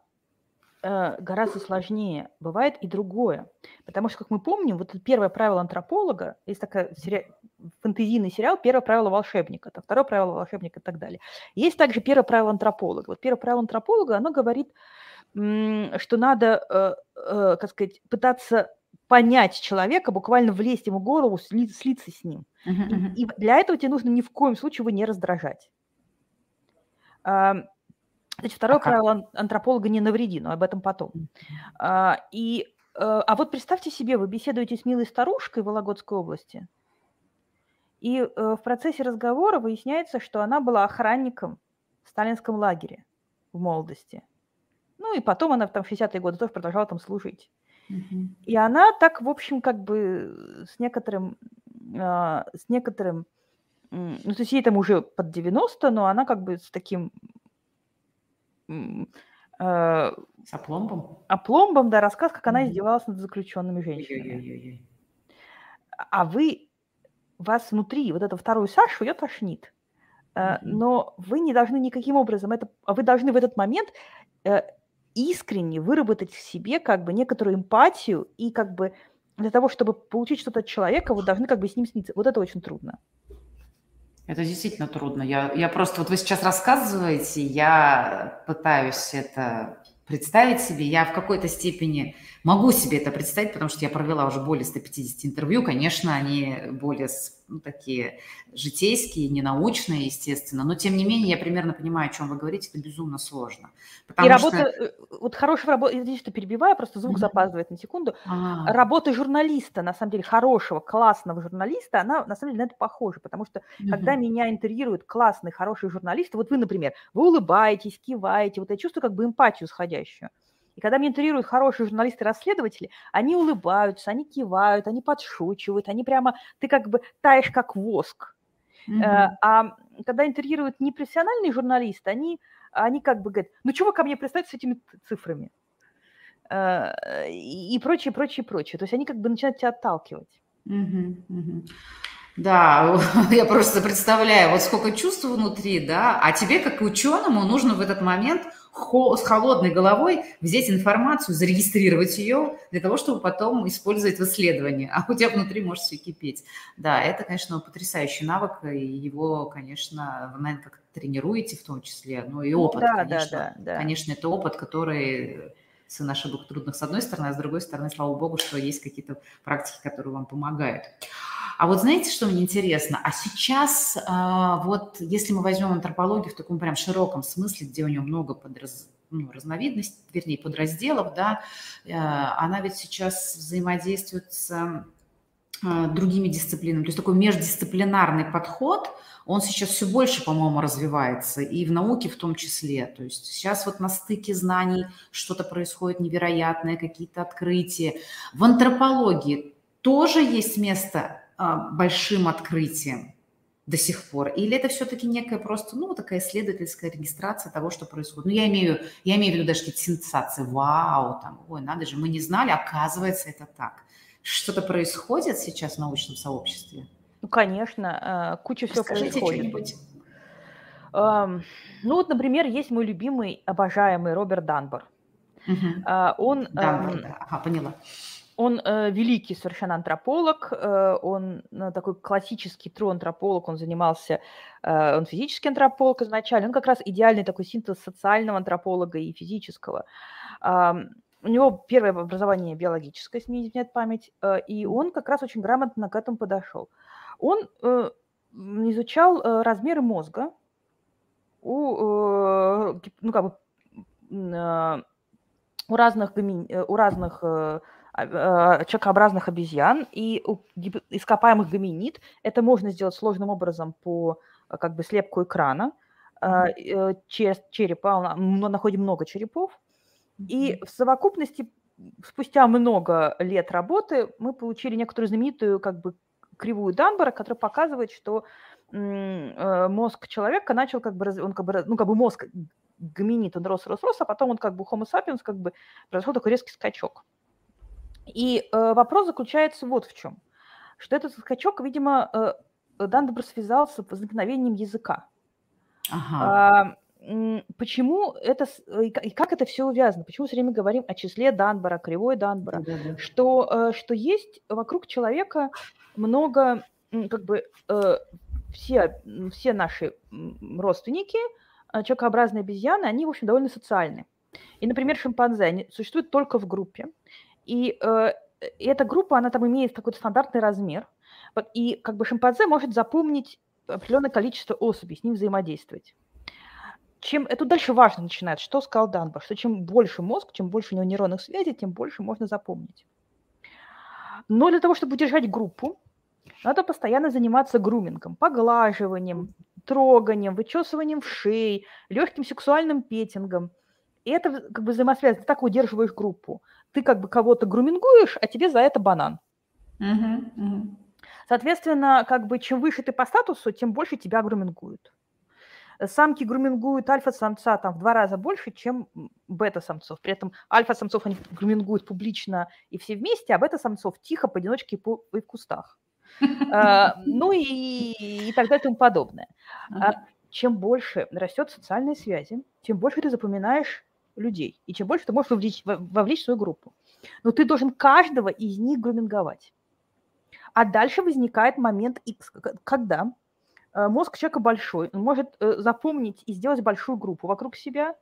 Э, гораздо сложнее. Бывает и другое. Потому что, как мы помним, вот первое правило антрополога, есть сери... фэнтезийный сериал «Первое правило волшебника», это второе правило волшебника и так далее. Есть также первое правило антрополога. Вот первое правило антрополога, оно говорит, что надо, э, э, как сказать, пытаться понять человека, буквально влезть ему в голову, слиться с ним. Uh-huh, И для этого тебе нужно ни в коем случае его не раздражать. Значит, второе ага. правило антрополога не навреди, но об этом потом. А, и, э, а вот представьте себе, вы беседуете с милой старушкой в Вологодской области, и э, в процессе разговора выясняется, что она была охранником в сталинском лагере в молодости. Ну и потом она там в 60-е годы тоже продолжала там служить. И она так, в общем, как бы с некоторым, э, с некоторым, ну то есть ей там уже под 90, но она как бы с таким Э, С опломбом? Опломбом, да, рассказ, как она издевалась над заключенными женщинами. А вы, вас внутри, вот эту вторую Сашу, ее тошнит. Mm-hmm. Но вы не должны никаким образом это... А вы должны в этот момент э, искренне выработать в себе как бы некоторую эмпатию и как бы для того, чтобы получить что-то от человека, вы должны как бы с ним сниться. Вот это очень трудно. Это действительно трудно. Я, я просто, вот вы сейчас рассказываете, я пытаюсь это представить себе. Я в какой-то степени могу себе это представить, потому что я провела уже более 150 интервью. Конечно, они более ну, такие житейские, ненаучные, естественно, но тем не менее я примерно понимаю, о чем вы говорите, это безумно сложно. И работа, что... Э, вот хорошая работа, извините, что перебиваю, просто звук mm-hmm. запаздывает на секунду. А-а-а. Работа журналиста, на самом деле, хорошего, классного журналиста, она на самом деле на это похожа, потому что mm-hmm. когда меня интервьюируют классный, хороший журналист, вот вы, например, вы улыбаетесь, киваете, вот я чувствую как бы эмпатию сходящую. И когда меня интервьюируют хорошие журналисты-расследователи, они улыбаются, они кивают, они подшучивают, они прямо, ты как бы таешь как воск. Mm-hmm. А когда интервьюируют непрофессиональные журналисты, они, они как бы говорят, ну чего ко мне пристать с этими цифрами? Э, и прочее, прочее, прочее. То есть они как бы начинают тебя отталкивать. Mm-hmm. Mm-hmm. Да, я просто представляю, вот сколько чувств внутри, да, а тебе, как ученому, нужно в этот момент с холодной головой взять информацию, зарегистрировать ее для того, чтобы потом использовать в исследовании. А у тебя внутри может все кипеть. Да, это, конечно, потрясающий навык, и его, конечно, вы, наверное, как тренируете в том числе, но и опыт, да, конечно. Да, да, да. Конечно, это опыт, который сын ошибок трудных с одной стороны, а с другой стороны, слава богу, что есть какие-то практики, которые вам помогают. А вот знаете, что мне интересно? А сейчас, а, вот если мы возьмем антропологию в таком прям широком смысле, где у нее много подраз... ну, разновидностей, вернее, подразделов, да, э, она ведь сейчас взаимодействует с а, другими дисциплинами. То есть такой междисциплинарный подход, он сейчас все больше, по-моему, развивается, и в науке в том числе. То есть сейчас вот на стыке знаний что-то происходит невероятное, какие-то открытия. В антропологии тоже есть место большим открытием до сих пор? Или это все-таки некая просто, ну, такая исследовательская регистрация того, что происходит? Ну, я имею, я имею в виду даже какие-то сенсации. Вау, там, ой, надо же, мы не знали, оказывается, это так. Что-то происходит сейчас в научном сообществе? Ну, конечно, э, куча всего Расскажите происходит. Ну, вот, например, есть мой любимый, обожаемый Роберт Данбор. Угу. Он... Данбор, да, ага, поняла Он э, великий совершенно антрополог, э, он э, такой классический true антрополог, он занимался, э, он физический антрополог изначально, он как раз идеальный такой синтез социального антрополога и физического. Э, у него первое образование биологическое, если не изменяет память, э, и он как раз очень грамотно к этому подошел. Он э, изучал э, размеры мозга у, э, ну, как бы, э, у разных, э, у разных э, человекообразных обезьян и ископаемых гоминид. Это можно сделать сложным образом по как бы слепку экрана. Mm-hmm. Черепа, мы находим много черепов. Mm-hmm. И в совокупности, спустя много лет работы, мы получили некоторую знаменитую как бы кривую Данбора, которая показывает, что мозг человека начал как бы, он как бы, ну как бы мозг гоминид, он рос, рос, рос, а потом он как бы Homo sapiens как бы произошел такой резкий скачок. И э, вопрос заключается вот в чем, что этот скачок, видимо, э, Дандебр связал с возникновением языка. Ага. А, почему это и как это все увязано? Почему все время говорим о числе Данбора, кривой Данбора? Да, да, да. Что, э, что есть вокруг человека много, как бы, э, все, все наши родственники, э, человекообразные обезьяны, они, в общем, довольно социальны. И, например, шимпанзе, они существуют только в группе. И э, эта группа, она там имеет какой-то стандартный размер, и как бы шимпанзе может запомнить определенное количество особей, с ним взаимодействовать. Чем это дальше важно начинает, что сказал Данбар, что чем больше мозг, чем больше у него нейронных связей, тем больше можно запомнить. Но для того, чтобы удержать группу, надо постоянно заниматься грумингом, поглаживанием, троганием, вычесыванием в шеи, легким сексуальным петингом. И это как бы взаимосвязано. Ты так удерживаешь группу ты как бы кого-то грумингуешь, а тебе за это банан. Uh-huh, uh-huh. Соответственно, как бы чем выше ты по статусу, тем больше тебя грумингуют. Самки грумингуют альфа-самца там в два раза больше, чем бета-самцов. При этом альфа-самцов они грумингуют публично и все вместе, а бета-самцов тихо, поодиночке и, по, и в кустах. А, ну и, и так далее и тому подобное. А чем больше растет социальные связи, тем больше ты запоминаешь людей. И чем больше ты можешь вовлечь, вовлечь в свою группу. Но ты должен каждого из них груминговать. А дальше возникает момент X, когда э, мозг человека большой, он может э, запомнить и сделать большую группу вокруг себя.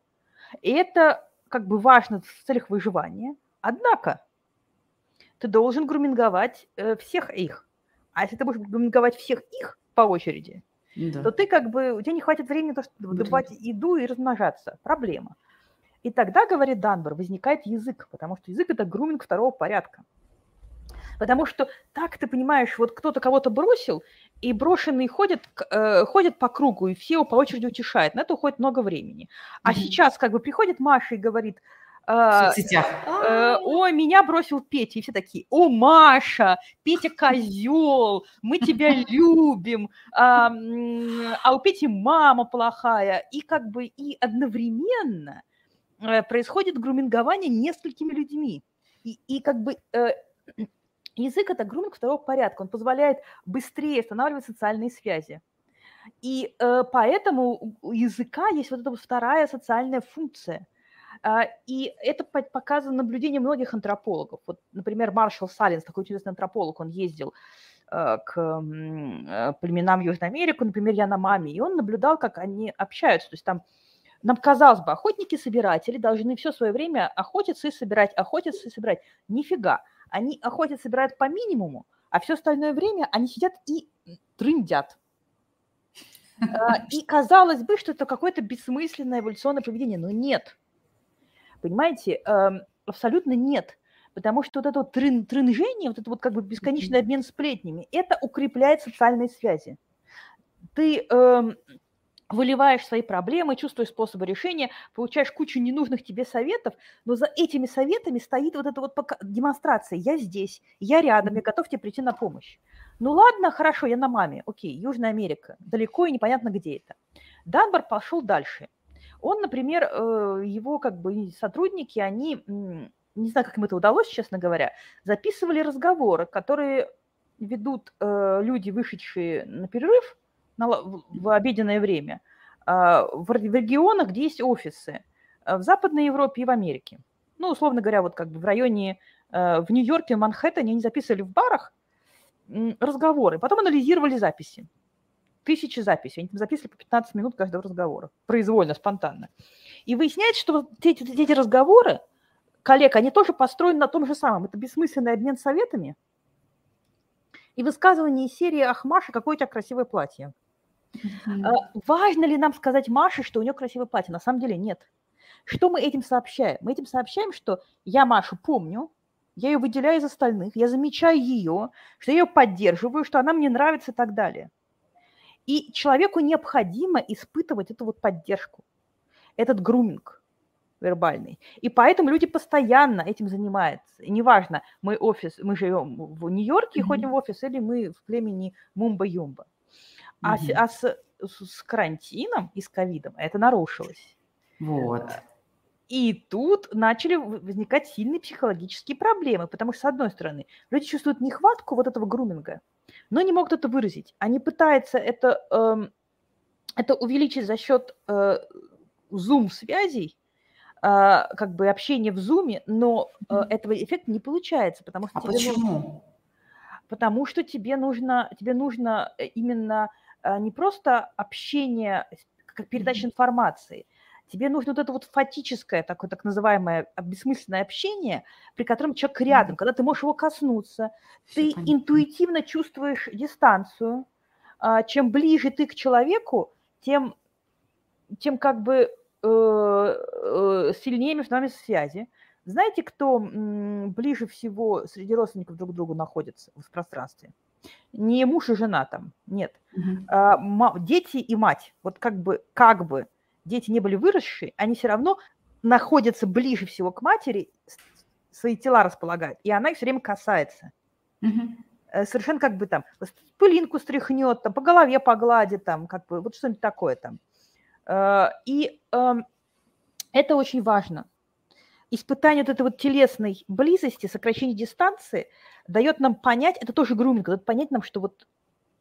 И это как бы важно в целях выживания. Однако ты должен груминговать э, всех их. А если ты будешь груминговать всех их по очереди, да. то ты как бы, у тебя не хватит времени, то, чтобы добывать еду и размножаться. Проблема. И тогда, говорит Данбор, возникает язык, потому что язык – это груминг второго порядка. Потому что так ты понимаешь, вот кто-то кого-то бросил, и брошенный ходит, э, ходит по кругу, и все его по очереди утешают. На это уходит много времени. А mm-hmm. сейчас как бы приходит Маша и говорит, э. Э, Ой, меня бросил Петя. И все такие, о, Маша, Петя козел, мы тебя любим, а, а у Пети мама плохая. И как бы и одновременно – происходит грумингование несколькими людьми. И, и как бы э, язык – это груминг второго порядка. Он позволяет быстрее устанавливать социальные связи. И э, поэтому у языка есть вот эта вот вторая социальная функция. Э, и это показано наблюдением многих антропологов. Вот, например, Маршал Саллинс, такой интересный антрополог, он ездил э, к э, племенам Южной Америки, например, я на маме, и он наблюдал, как они общаются. То есть там нам казалось бы, охотники-собиратели должны все свое время охотиться и собирать, охотиться и собирать. Нифига. Они охотятся, собирают по минимуму, а все остальное время они сидят и трындят. А, и казалось бы, что это какое-то бессмысленное эволюционное поведение, но нет. Понимаете, эм, абсолютно нет. Потому что вот это вот трын, трынжение, вот это вот как бы бесконечный обмен сплетнями, это укрепляет социальные связи. Ты эм, выливаешь свои проблемы, чувствуешь способы решения, получаешь кучу ненужных тебе советов, но за этими советами стоит вот эта вот демонстрация. Я здесь, я рядом, я готов тебе прийти на помощь. Ну ладно, хорошо, я на маме. Окей, Южная Америка, далеко и непонятно, где это. Данбар пошел дальше. Он, например, э, его как бы сотрудники, они, не знаю, как им это удалось, честно говоря, записывали разговоры, которые ведут э, люди, вышедшие на перерыв, в обеденное время а, в регионах, где есть офисы, а, в Западной Европе и в Америке. Ну, условно говоря, вот как бы в районе э, в Нью-Йорке, в Манхэттене, они записывали в барах разговоры, потом анализировали записи. Тысячи записей. Они записывали по 15 минут каждого разговора. Произвольно, спонтанно. И выясняется, что эти, эти разговоры коллег, они тоже построены на том же самом. Это бессмысленный обмен советами и высказывание из серии «Ах, Маша, какое у тебя красивое платье». Mm-hmm. Важно ли нам сказать Маше, что у нее красивое платье? На самом деле нет. Что мы этим сообщаем? Мы этим сообщаем, что я Машу помню, я ее выделяю из остальных, я замечаю ее, что я ее поддерживаю, что она мне нравится и так далее. И человеку необходимо испытывать эту вот поддержку, этот груминг вербальный. И поэтому люди постоянно этим занимаются. И неважно, мы офис, мы живем в Нью-Йорке и mm-hmm. ходим в офис, или мы в племени Мумба-Юмба. А, а с, с карантином и с ковидом это нарушилось. Вот. И тут начали возникать сильные психологические проблемы, потому что, с одной стороны, люди чувствуют нехватку вот этого груминга, но не могут это выразить. Они пытаются это, э, это увеличить за счет э, зум-связей, э, как бы общения в зуме, но э, этого эффекта не получается, потому что а почему? Нужно, потому что тебе нужно, тебе нужно э, именно э, не просто общение, как передача информации – Тебе нужно вот это вот фатическое, такое так называемое бессмысленное общение, при котором человек рядом, когда ты можешь его коснуться, ты интуитивно чувствуешь дистанцию. А, чем ближе ты к человеку, тем, тем как бы э, э, сильнее между нами связи. Знаете, кто ближе всего среди родственников друг к другу находится в пространстве? Не муж и жена там, нет. Угу. Дети и мать. Вот как бы, как бы дети не были выросшие, они все равно находятся ближе всего к матери, свои тела располагают, и она их все время касается. Угу. Совершенно как бы там пылинку стряхнет, там, по голове погладит, там, как бы, вот что-нибудь такое там. Э, и эм, это очень важно. Испытание вот этой вот телесной близости, сокращение дистанции дает нам понять, это тоже груминг, дает понять нам, что вот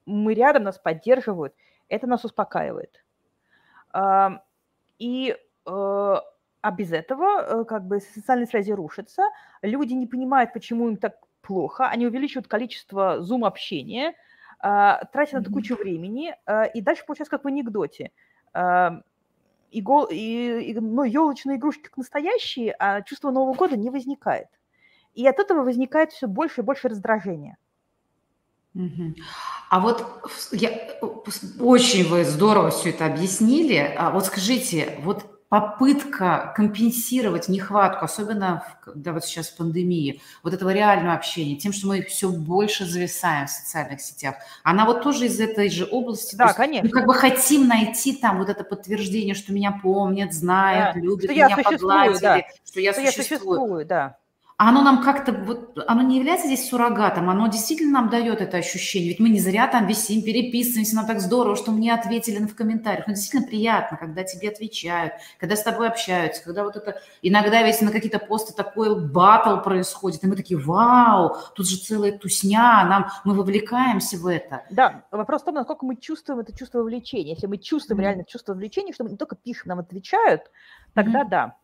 мы рядом, нас поддерживают, это нас успокаивает. И э, а без этого э, как бы социальные связи рушатся, люди не понимают, почему им так плохо, они увеличивают количество зум-общения, э, тратят на это кучу времени, э, и дальше получается как в анекдоте. Э, и, гол, и, и, ну, елочные игрушки как настоящие, а чувство Нового года не возникает. И от этого возникает все больше и больше раздражения. А вот я, очень вы здорово все это объяснили. А вот скажите, вот попытка компенсировать нехватку, особенно когда вот сейчас в пандемии, вот этого реального общения, тем, что мы все больше зависаем в социальных сетях, она вот тоже из этой же области. Да, есть, конечно. Мы как бы хотим найти там вот это подтверждение, что меня помнят, знают, да. любят, что меня я погладили, да. что я что существую. Я существую да оно нам как-то, вот, оно не является здесь суррогатом, оно действительно нам дает это ощущение. Ведь мы не зря там висим, переписываемся, нам так здорово, что мне ответили в комментариях. Но действительно приятно, когда тебе отвечают, когда с тобой общаются, когда вот это... Иногда ведь на какие-то посты такой батл происходит, и мы такие, вау, тут же целая тусня, нам, мы вовлекаемся в это. Да, вопрос в том, насколько мы чувствуем это чувство вовлечения. Если мы чувствуем mm-hmm. реально чувство вовлечения, что мы не только пишем, нам отвечают, тогда mm-hmm. да.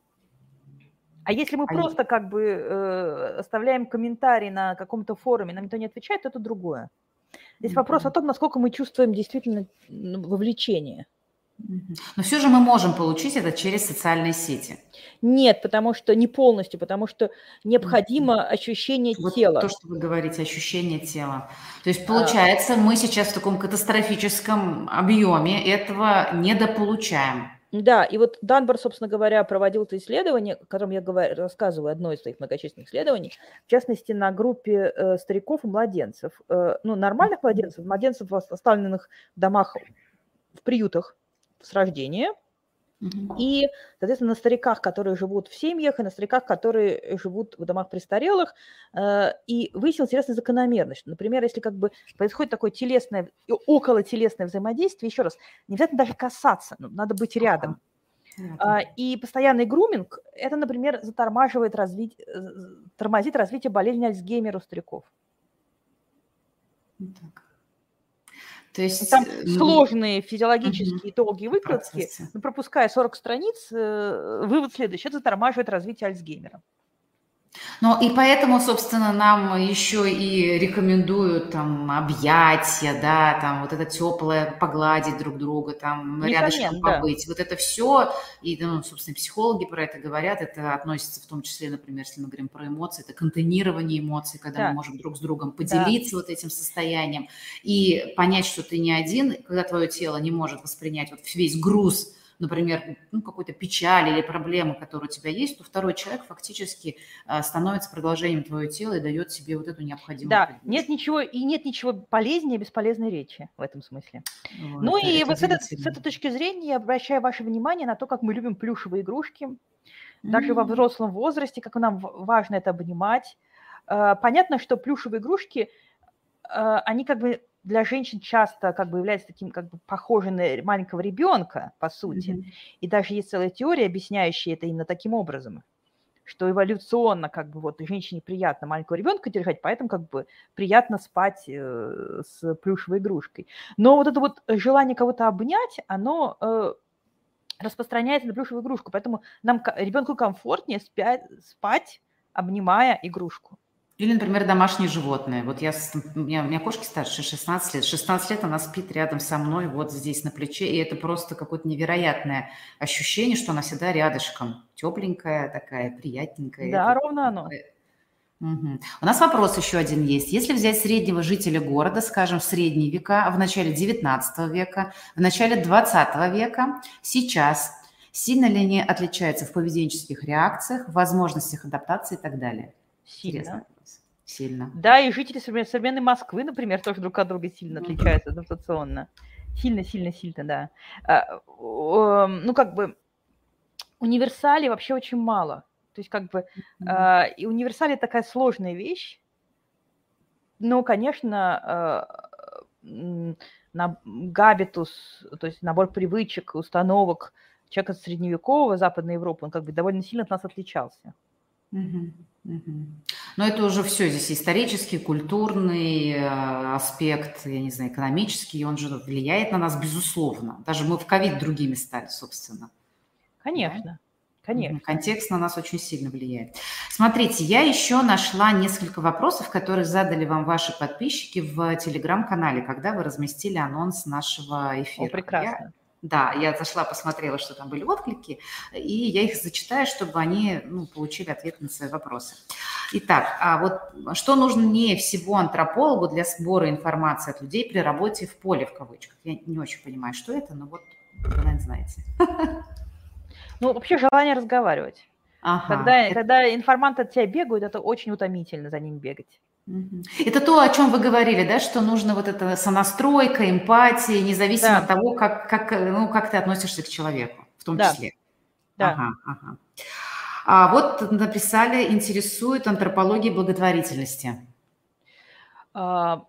А если мы а просто как бы э, оставляем комментарий на каком-то форуме, нам никто не отвечает, то это другое. Здесь mm-hmm. вопрос о том, насколько мы чувствуем действительно вовлечение. Но все же мы можем получить это через социальные сети. Нет, потому что не полностью, потому что необходимо ощущение вот тела. То, что вы говорите, ощущение тела. То есть получается, а... мы сейчас в таком катастрофическом объеме этого недополучаем. Да, и вот Данбар, собственно говоря, проводил это исследование, о котором я говорю, рассказываю, одно из своих многочисленных исследований, в частности, на группе э, стариков и младенцев. Э, ну, нормальных младенцев, младенцев, оставленных в домах, в приютах с рождения – и, соответственно, на стариках, которые живут в семьях, и на стариках, которые живут в домах престарелых. Э, и выяснил интересную закономерность. Например, если как бы происходит такое телесное, около телесное взаимодействие, еще раз, не обязательно даже касаться, ну, надо быть рядом. А, и постоянный груминг, это, например, затормаживает развитие, тормозит развитие болезни Альцгеймера у стариков. Так. То есть... Там э, сложные физиологические угу. долгие выкладки, но пропуская 40 страниц, э, вывод следующий, это затормаживает развитие Альцгеймера. Ну и поэтому, собственно, нам еще и рекомендуют там объятия, да, там вот это теплое, погладить друг друга, там Несомненно, рядышком побыть. Да. Вот это все, и, ну, собственно, психологи про это говорят, это относится в том числе, например, если мы говорим про эмоции, это контейнирование эмоций, когда да. мы можем друг с другом поделиться да. вот этим состоянием и понять, что ты не один, когда твое тело не может воспринять вот весь груз например, ну, какой-то печали или проблемы, которые у тебя есть, то второй человек фактически а, становится продолжением твоего тела и дает себе вот эту необходимую Да, поддержку. нет ничего, и нет ничего полезнее бесполезной речи в этом смысле. Вот, ну это, и это вот с, этот, с этой точки зрения я обращаю ваше внимание на то, как мы любим плюшевые игрушки, даже mm-hmm. во взрослом возрасте, как нам важно это обнимать. А, понятно, что плюшевые игрушки, а, они как бы для женщин часто как бы является таким как бы похожим на маленького ребенка, по сути. Mm-hmm. И даже есть целая теория, объясняющая это именно таким образом, что эволюционно как бы вот женщине приятно маленького ребенка держать, поэтому как бы приятно спать э, с плюшевой игрушкой. Но вот это вот желание кого-то обнять, оно э, распространяется на плюшевую игрушку, поэтому нам ребенку комфортнее спять, спать, обнимая игрушку. Или, например, домашние животные. Вот я, у, меня, у меня кошки старше 16 лет. 16 лет она спит рядом со мной, вот здесь на плече. И это просто какое-то невероятное ощущение, что она всегда рядышком. Тепленькая такая, приятненькая. Да, это... ровно оно. Угу. У нас вопрос еще один есть. Если взять среднего жителя города, скажем, в средние века, в начале 19 века, в начале 20 века, сейчас, сильно ли они отличаются в поведенческих реакциях, возможностях адаптации и так далее? Сильно. Интересно сильно. Да, и жители современной Москвы, например, тоже друг от друга сильно отличаются адаптационно. Сильно, сильно, сильно, да. А, ну, как бы универсали вообще очень мало. То есть, как бы, а, и универсали такая сложная вещь, но, конечно, а, на габитус, то есть набор привычек, установок человека средневекового Западной Европы, он как бы довольно сильно от нас отличался. Угу, угу. Но это уже все здесь исторический, культурный э, аспект, я не знаю, экономический, он же влияет на нас безусловно. Даже мы в ковид другими стали, собственно. Конечно. Конечно. Контекст на нас очень сильно влияет. Смотрите, я еще нашла несколько вопросов, которые задали вам ваши подписчики в телеграм-канале, когда вы разместили анонс нашего эфира. О, прекрасно. Да, я зашла, посмотрела, что там были отклики, и я их зачитаю, чтобы они ну, получили ответ на свои вопросы. Итак, а вот что нужно не всего антропологу для сбора информации от людей при работе в поле, в кавычках? Я не очень понимаю, что это, но вот вы, наверное, знаете. Ну, вообще желание разговаривать. Ага, когда, это... когда информанты от тебя бегают, это очень утомительно за ним бегать. Это то, о чем вы говорили, да, что нужно вот эта сонастройка, эмпатия, независимо да. от того, как, как, ну, как ты относишься к человеку, в том да. числе. Да. Ага, ага. А вот написали, интересует антропология благотворительности. А,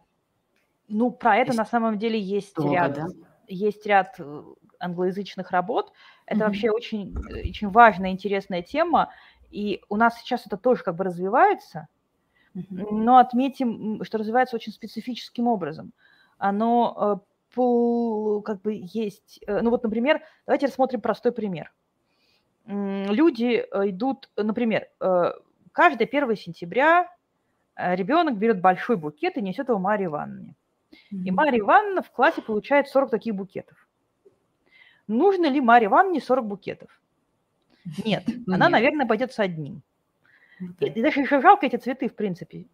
ну, про это есть на самом деле есть долго, ряд, да? есть ряд э, англоязычных работ. Это mm вообще очень, э, очень важная, интересная тема. И у нас сейчас это тоже как бы развивается. Но отметим, что развивается очень специфическим образом. Оно э, как бы есть... Э, ну вот, например, давайте рассмотрим простой пример. Люди э, идут, например, каждое 1 сентября ребенок берет большой букет и несет его Марии Ивановне. И Мария Ивановна в классе получает 40 таких букетов. Нужно ли Марии Ивановне 40 букетов? Нет, ну, она, наверное, пойдет с одним. И, и даже жалко эти цветы, в принципе.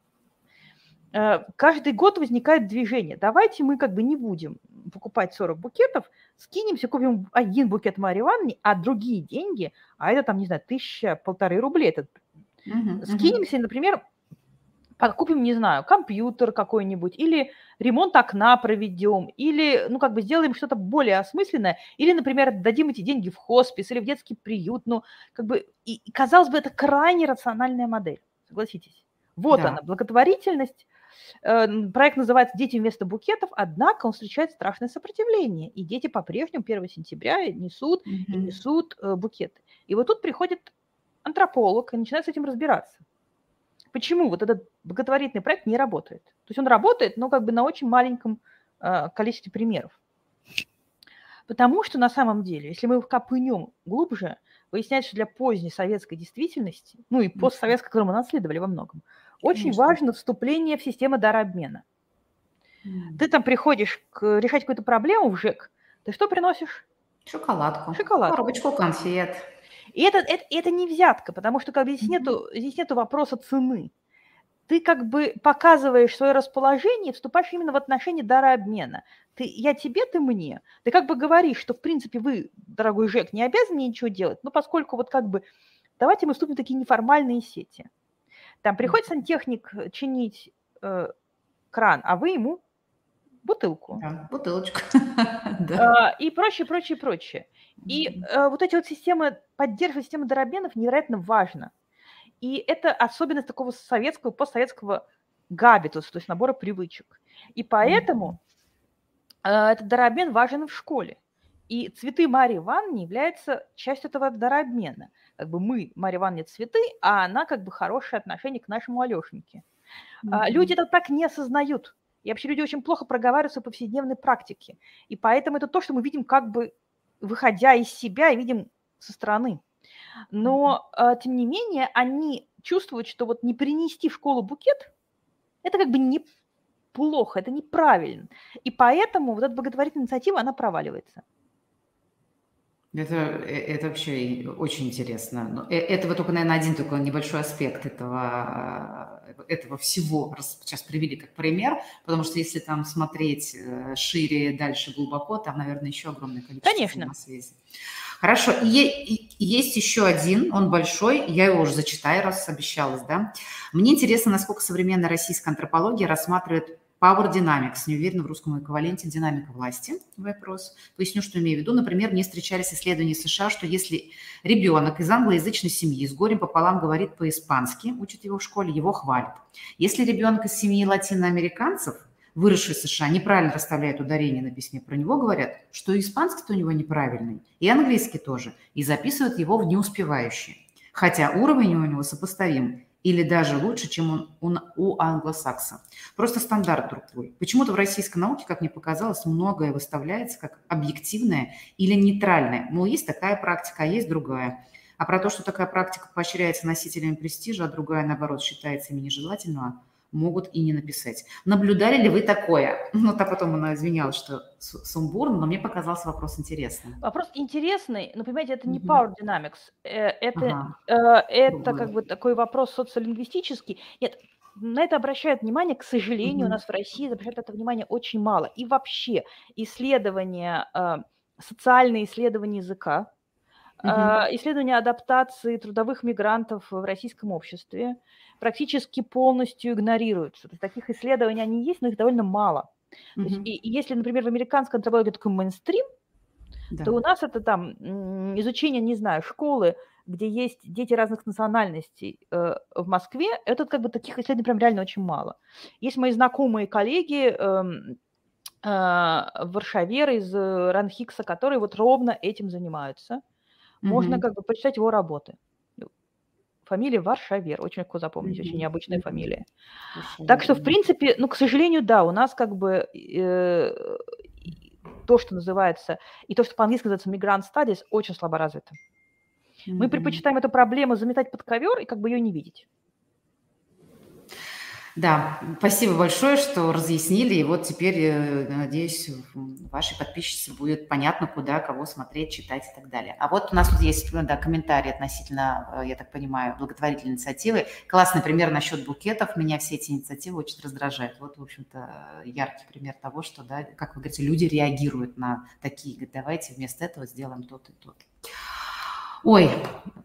Э, каждый год возникает движение. Давайте мы как бы не будем покупать 40 букетов, скинемся, купим один букет Марии Ивановне, а другие деньги, а это там, не знаю, тысяча, полторы рублей, этот, uh-huh, скинемся, например, купим, не знаю, компьютер какой-нибудь, или ремонт окна проведем, или, ну, как бы сделаем что-то более осмысленное, или, например, дадим эти деньги в хоспис или в детский приют, ну, как бы, и, казалось бы, это крайне рациональная модель, согласитесь. Вот да. она, благотворительность. Э, проект называется «Дети вместо букетов», однако он встречает страшное сопротивление, и дети по-прежнему 1 сентября несут mm-hmm. и несут э, букеты. И вот тут приходит антрополог и начинает с этим разбираться. Почему вот этот благотворительный проект не работает? То есть он работает, но как бы на очень маленьком э, количестве примеров. Потому что на самом деле, если мы копынем глубже, выясняется, что для поздней советской действительности, ну и постсоветской, которую мы наследовали во многом, очень Конечно. важно вступление в систему дарообмена. Mm. Ты там приходишь к, решать какую-то проблему в ЖЭК, ты что приносишь? Шоколадку. Шоколадку. Коробочку конфет. И это, это, это не взятка, потому что как бы, здесь, нету, здесь нету вопроса цены. Ты как бы показываешь свое расположение, вступаешь именно в отношения дарообмена. Ты, я тебе, ты мне. Ты как бы говоришь, что в принципе вы, дорогой Жек, не обязаны ничего делать, но поскольку вот как бы давайте мы вступим в такие неформальные сети. Там приходит сантехник чинить э, кран, а вы ему бутылку. Да, бутылочку. А, и прочее, прочее, прочее. И э, вот эти вот системы, поддержка системы доробенов невероятно важно. И это особенность такого советского, постсоветского габитуса, то есть набора привычек. И поэтому э, этот даробен важен в школе. И цветы Марии Ивановны являются частью этого дарообмена. Как бы мы, Мария Ивановна, цветы, а она как бы хорошее отношение к нашему Алешеньке. Mm-hmm. Люди это так не осознают. И вообще люди очень плохо проговариваются в повседневной практике. И поэтому это то, что мы видим как бы выходя из себя и видим со стороны. Но, э, тем не менее, они чувствуют, что вот не принести в школу букет, это как бы неплохо, это неправильно. И поэтому вот эта благотворительная инициатива, она проваливается. Это, э, это вообще очень интересно. Э, это вот только, наверное, один только небольшой аспект этого, э, этого всего. Сейчас привели как пример, потому что если там смотреть шире, дальше, глубоко, там, наверное, еще огромное количество Конечно. взаимосвязи. Хорошо. И, есть еще один, он большой, я его уже зачитаю, раз обещалась, да. Мне интересно, насколько современная российская антропология рассматривает Power Dynamics, не уверена в русском эквиваленте динамика власти, вопрос. Поясню, что имею в виду. Например, мне встречались исследования США, что если ребенок из англоязычной семьи с горем пополам говорит по-испански, учат его в школе, его хвалят. Если ребенок из семьи латиноамериканцев, выросший в США, неправильно расставляет ударение на письме, про него говорят, что испанский-то у него неправильный, и английский тоже, и записывают его в неуспевающие. Хотя уровень у него сопоставим или даже лучше, чем он, он у англосакса. Просто стандарт другой. Почему-то в российской науке, как мне показалось, многое выставляется как объективное или нейтральное. Мол, есть такая практика, а есть другая. А про то, что такая практика поощряется носителями престижа, а другая, наоборот, считается ими нежелательного, могут и не написать. Наблюдали ли вы такое? Ну, так потом она извинялась, что сумбурно, но мне показался вопрос интересным. Вопрос интересный, но, понимаете, это не Power Dynamics, э, это, ага. Э, это как бы такой вопрос социолингвистический. Нет, на это обращают внимание, к сожалению, у нас в России обращают это внимание очень мало. И вообще исследования, э, социальные исследования языка, угу. исследования адаптации трудовых мигрантов в российском обществе, практически полностью игнорируются. То есть таких исследований они есть, но их довольно мало. Mm-hmm. есть, и, и если, например, в американской антропологии такой мейнстрим, да. то у нас это там изучение, не знаю, школы, где есть дети разных национальностей э, в Москве, это как бы таких исследований прям реально очень мало. Есть мои знакомые коллеги, э, э, варшаверы из Ранхикса, которые вот ровно этим занимаются. Mm-hmm. Можно как бы почитать его работы. Фамилия Варшавер. Очень легко запомнить, очень необычная фамилия. Так что, в принципе, ну, к сожалению, да, у нас как бы э, то, что называется, и то, что по-английски называется migrant studies, очень слабо развито. Мы предпочитаем эту проблему заметать под ковер и как бы ее не видеть. Да, спасибо большое, что разъяснили. И вот теперь, э, надеюсь, вашей подписчице будет понятно, куда, кого смотреть, читать и так далее. А вот у нас тут есть да, комментарий относительно, э, я так понимаю, благотворительной инициативы. Классный пример насчет букетов. Меня все эти инициативы очень раздражают. Вот, в общем-то, яркий пример того, что, да, как вы говорите, люди реагируют на такие. Говорят, давайте вместо этого сделаем то-то и то-то. Ой,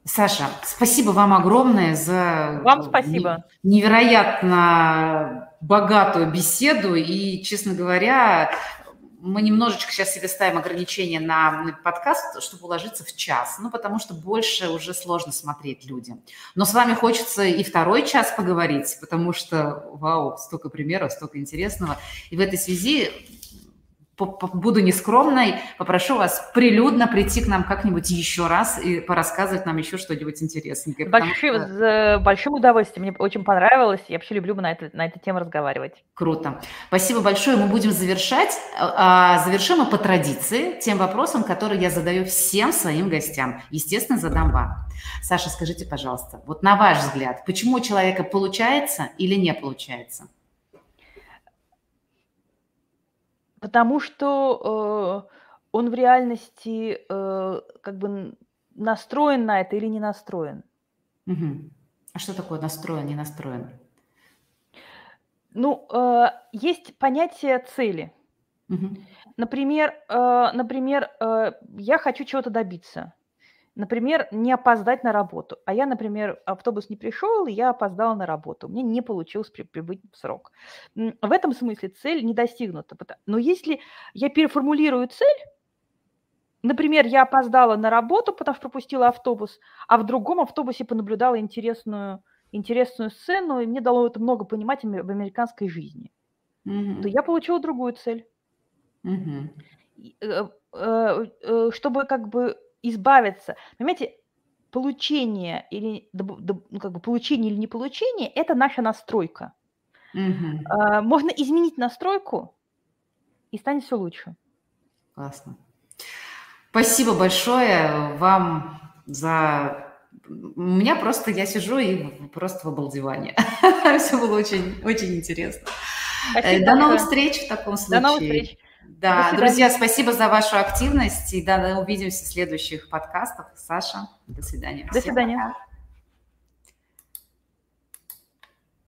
Саша, спасибо вам огромное за вам спасибо. невероятно богатую беседу. И, честно говоря, мы немножечко сейчас себе ставим ограничения на подкаст, чтобы уложиться в час, ну, потому что больше уже сложно смотреть людям. Но с вами хочется и второй час поговорить, потому что, вау, столько примеров, столько интересного. И в этой связи буду нескромной, попрошу вас прилюдно прийти к нам как-нибудь еще раз и порассказывать нам еще что-нибудь интересненькое. Большим, что... с большим удовольствием. Мне очень понравилось. Я вообще люблю на, это, на эту тему разговаривать. Круто. Спасибо большое. Мы будем завершать. А, а, завершим мы по традиции тем вопросом, который я задаю всем своим гостям. Естественно, задам вам. Саша, скажите, пожалуйста, вот на ваш взгляд, почему у человека получается или не получается? Потому что э, он в реальности э, как бы настроен на это или не настроен. Угу. А что такое настроен, не настроен? Ну, э, есть понятие цели. Угу. Например, э, например, э, я хочу чего-то добиться. Например, не опоздать на работу. А я, например, автобус не пришел, и я опоздала на работу. Мне не получилось при, прибыть в срок. В этом смысле цель не достигнута. Но если я переформулирую цель, например, я опоздала на работу, потому что пропустила автобус, а в другом автобусе понаблюдала интересную, интересную сцену, и мне дало это много понимать в американской жизни, mm-hmm. то я получила другую цель. Mm-hmm. Чтобы как бы избавиться. Понимаете, получение или ну, как бы получение или не получение – это наша настройка. Угу. Можно изменить настройку, и станет все лучше. Классно. Спасибо большое вам за... У меня просто, я сижу и просто в обалдевании. Все было очень, очень интересно. Спасибо До новых встреч в таком случае. До новых встреч. Да, друзья, спасибо за вашу активность. И да, увидимся в следующих подкастах. Саша, до свидания. До свидания. Пока.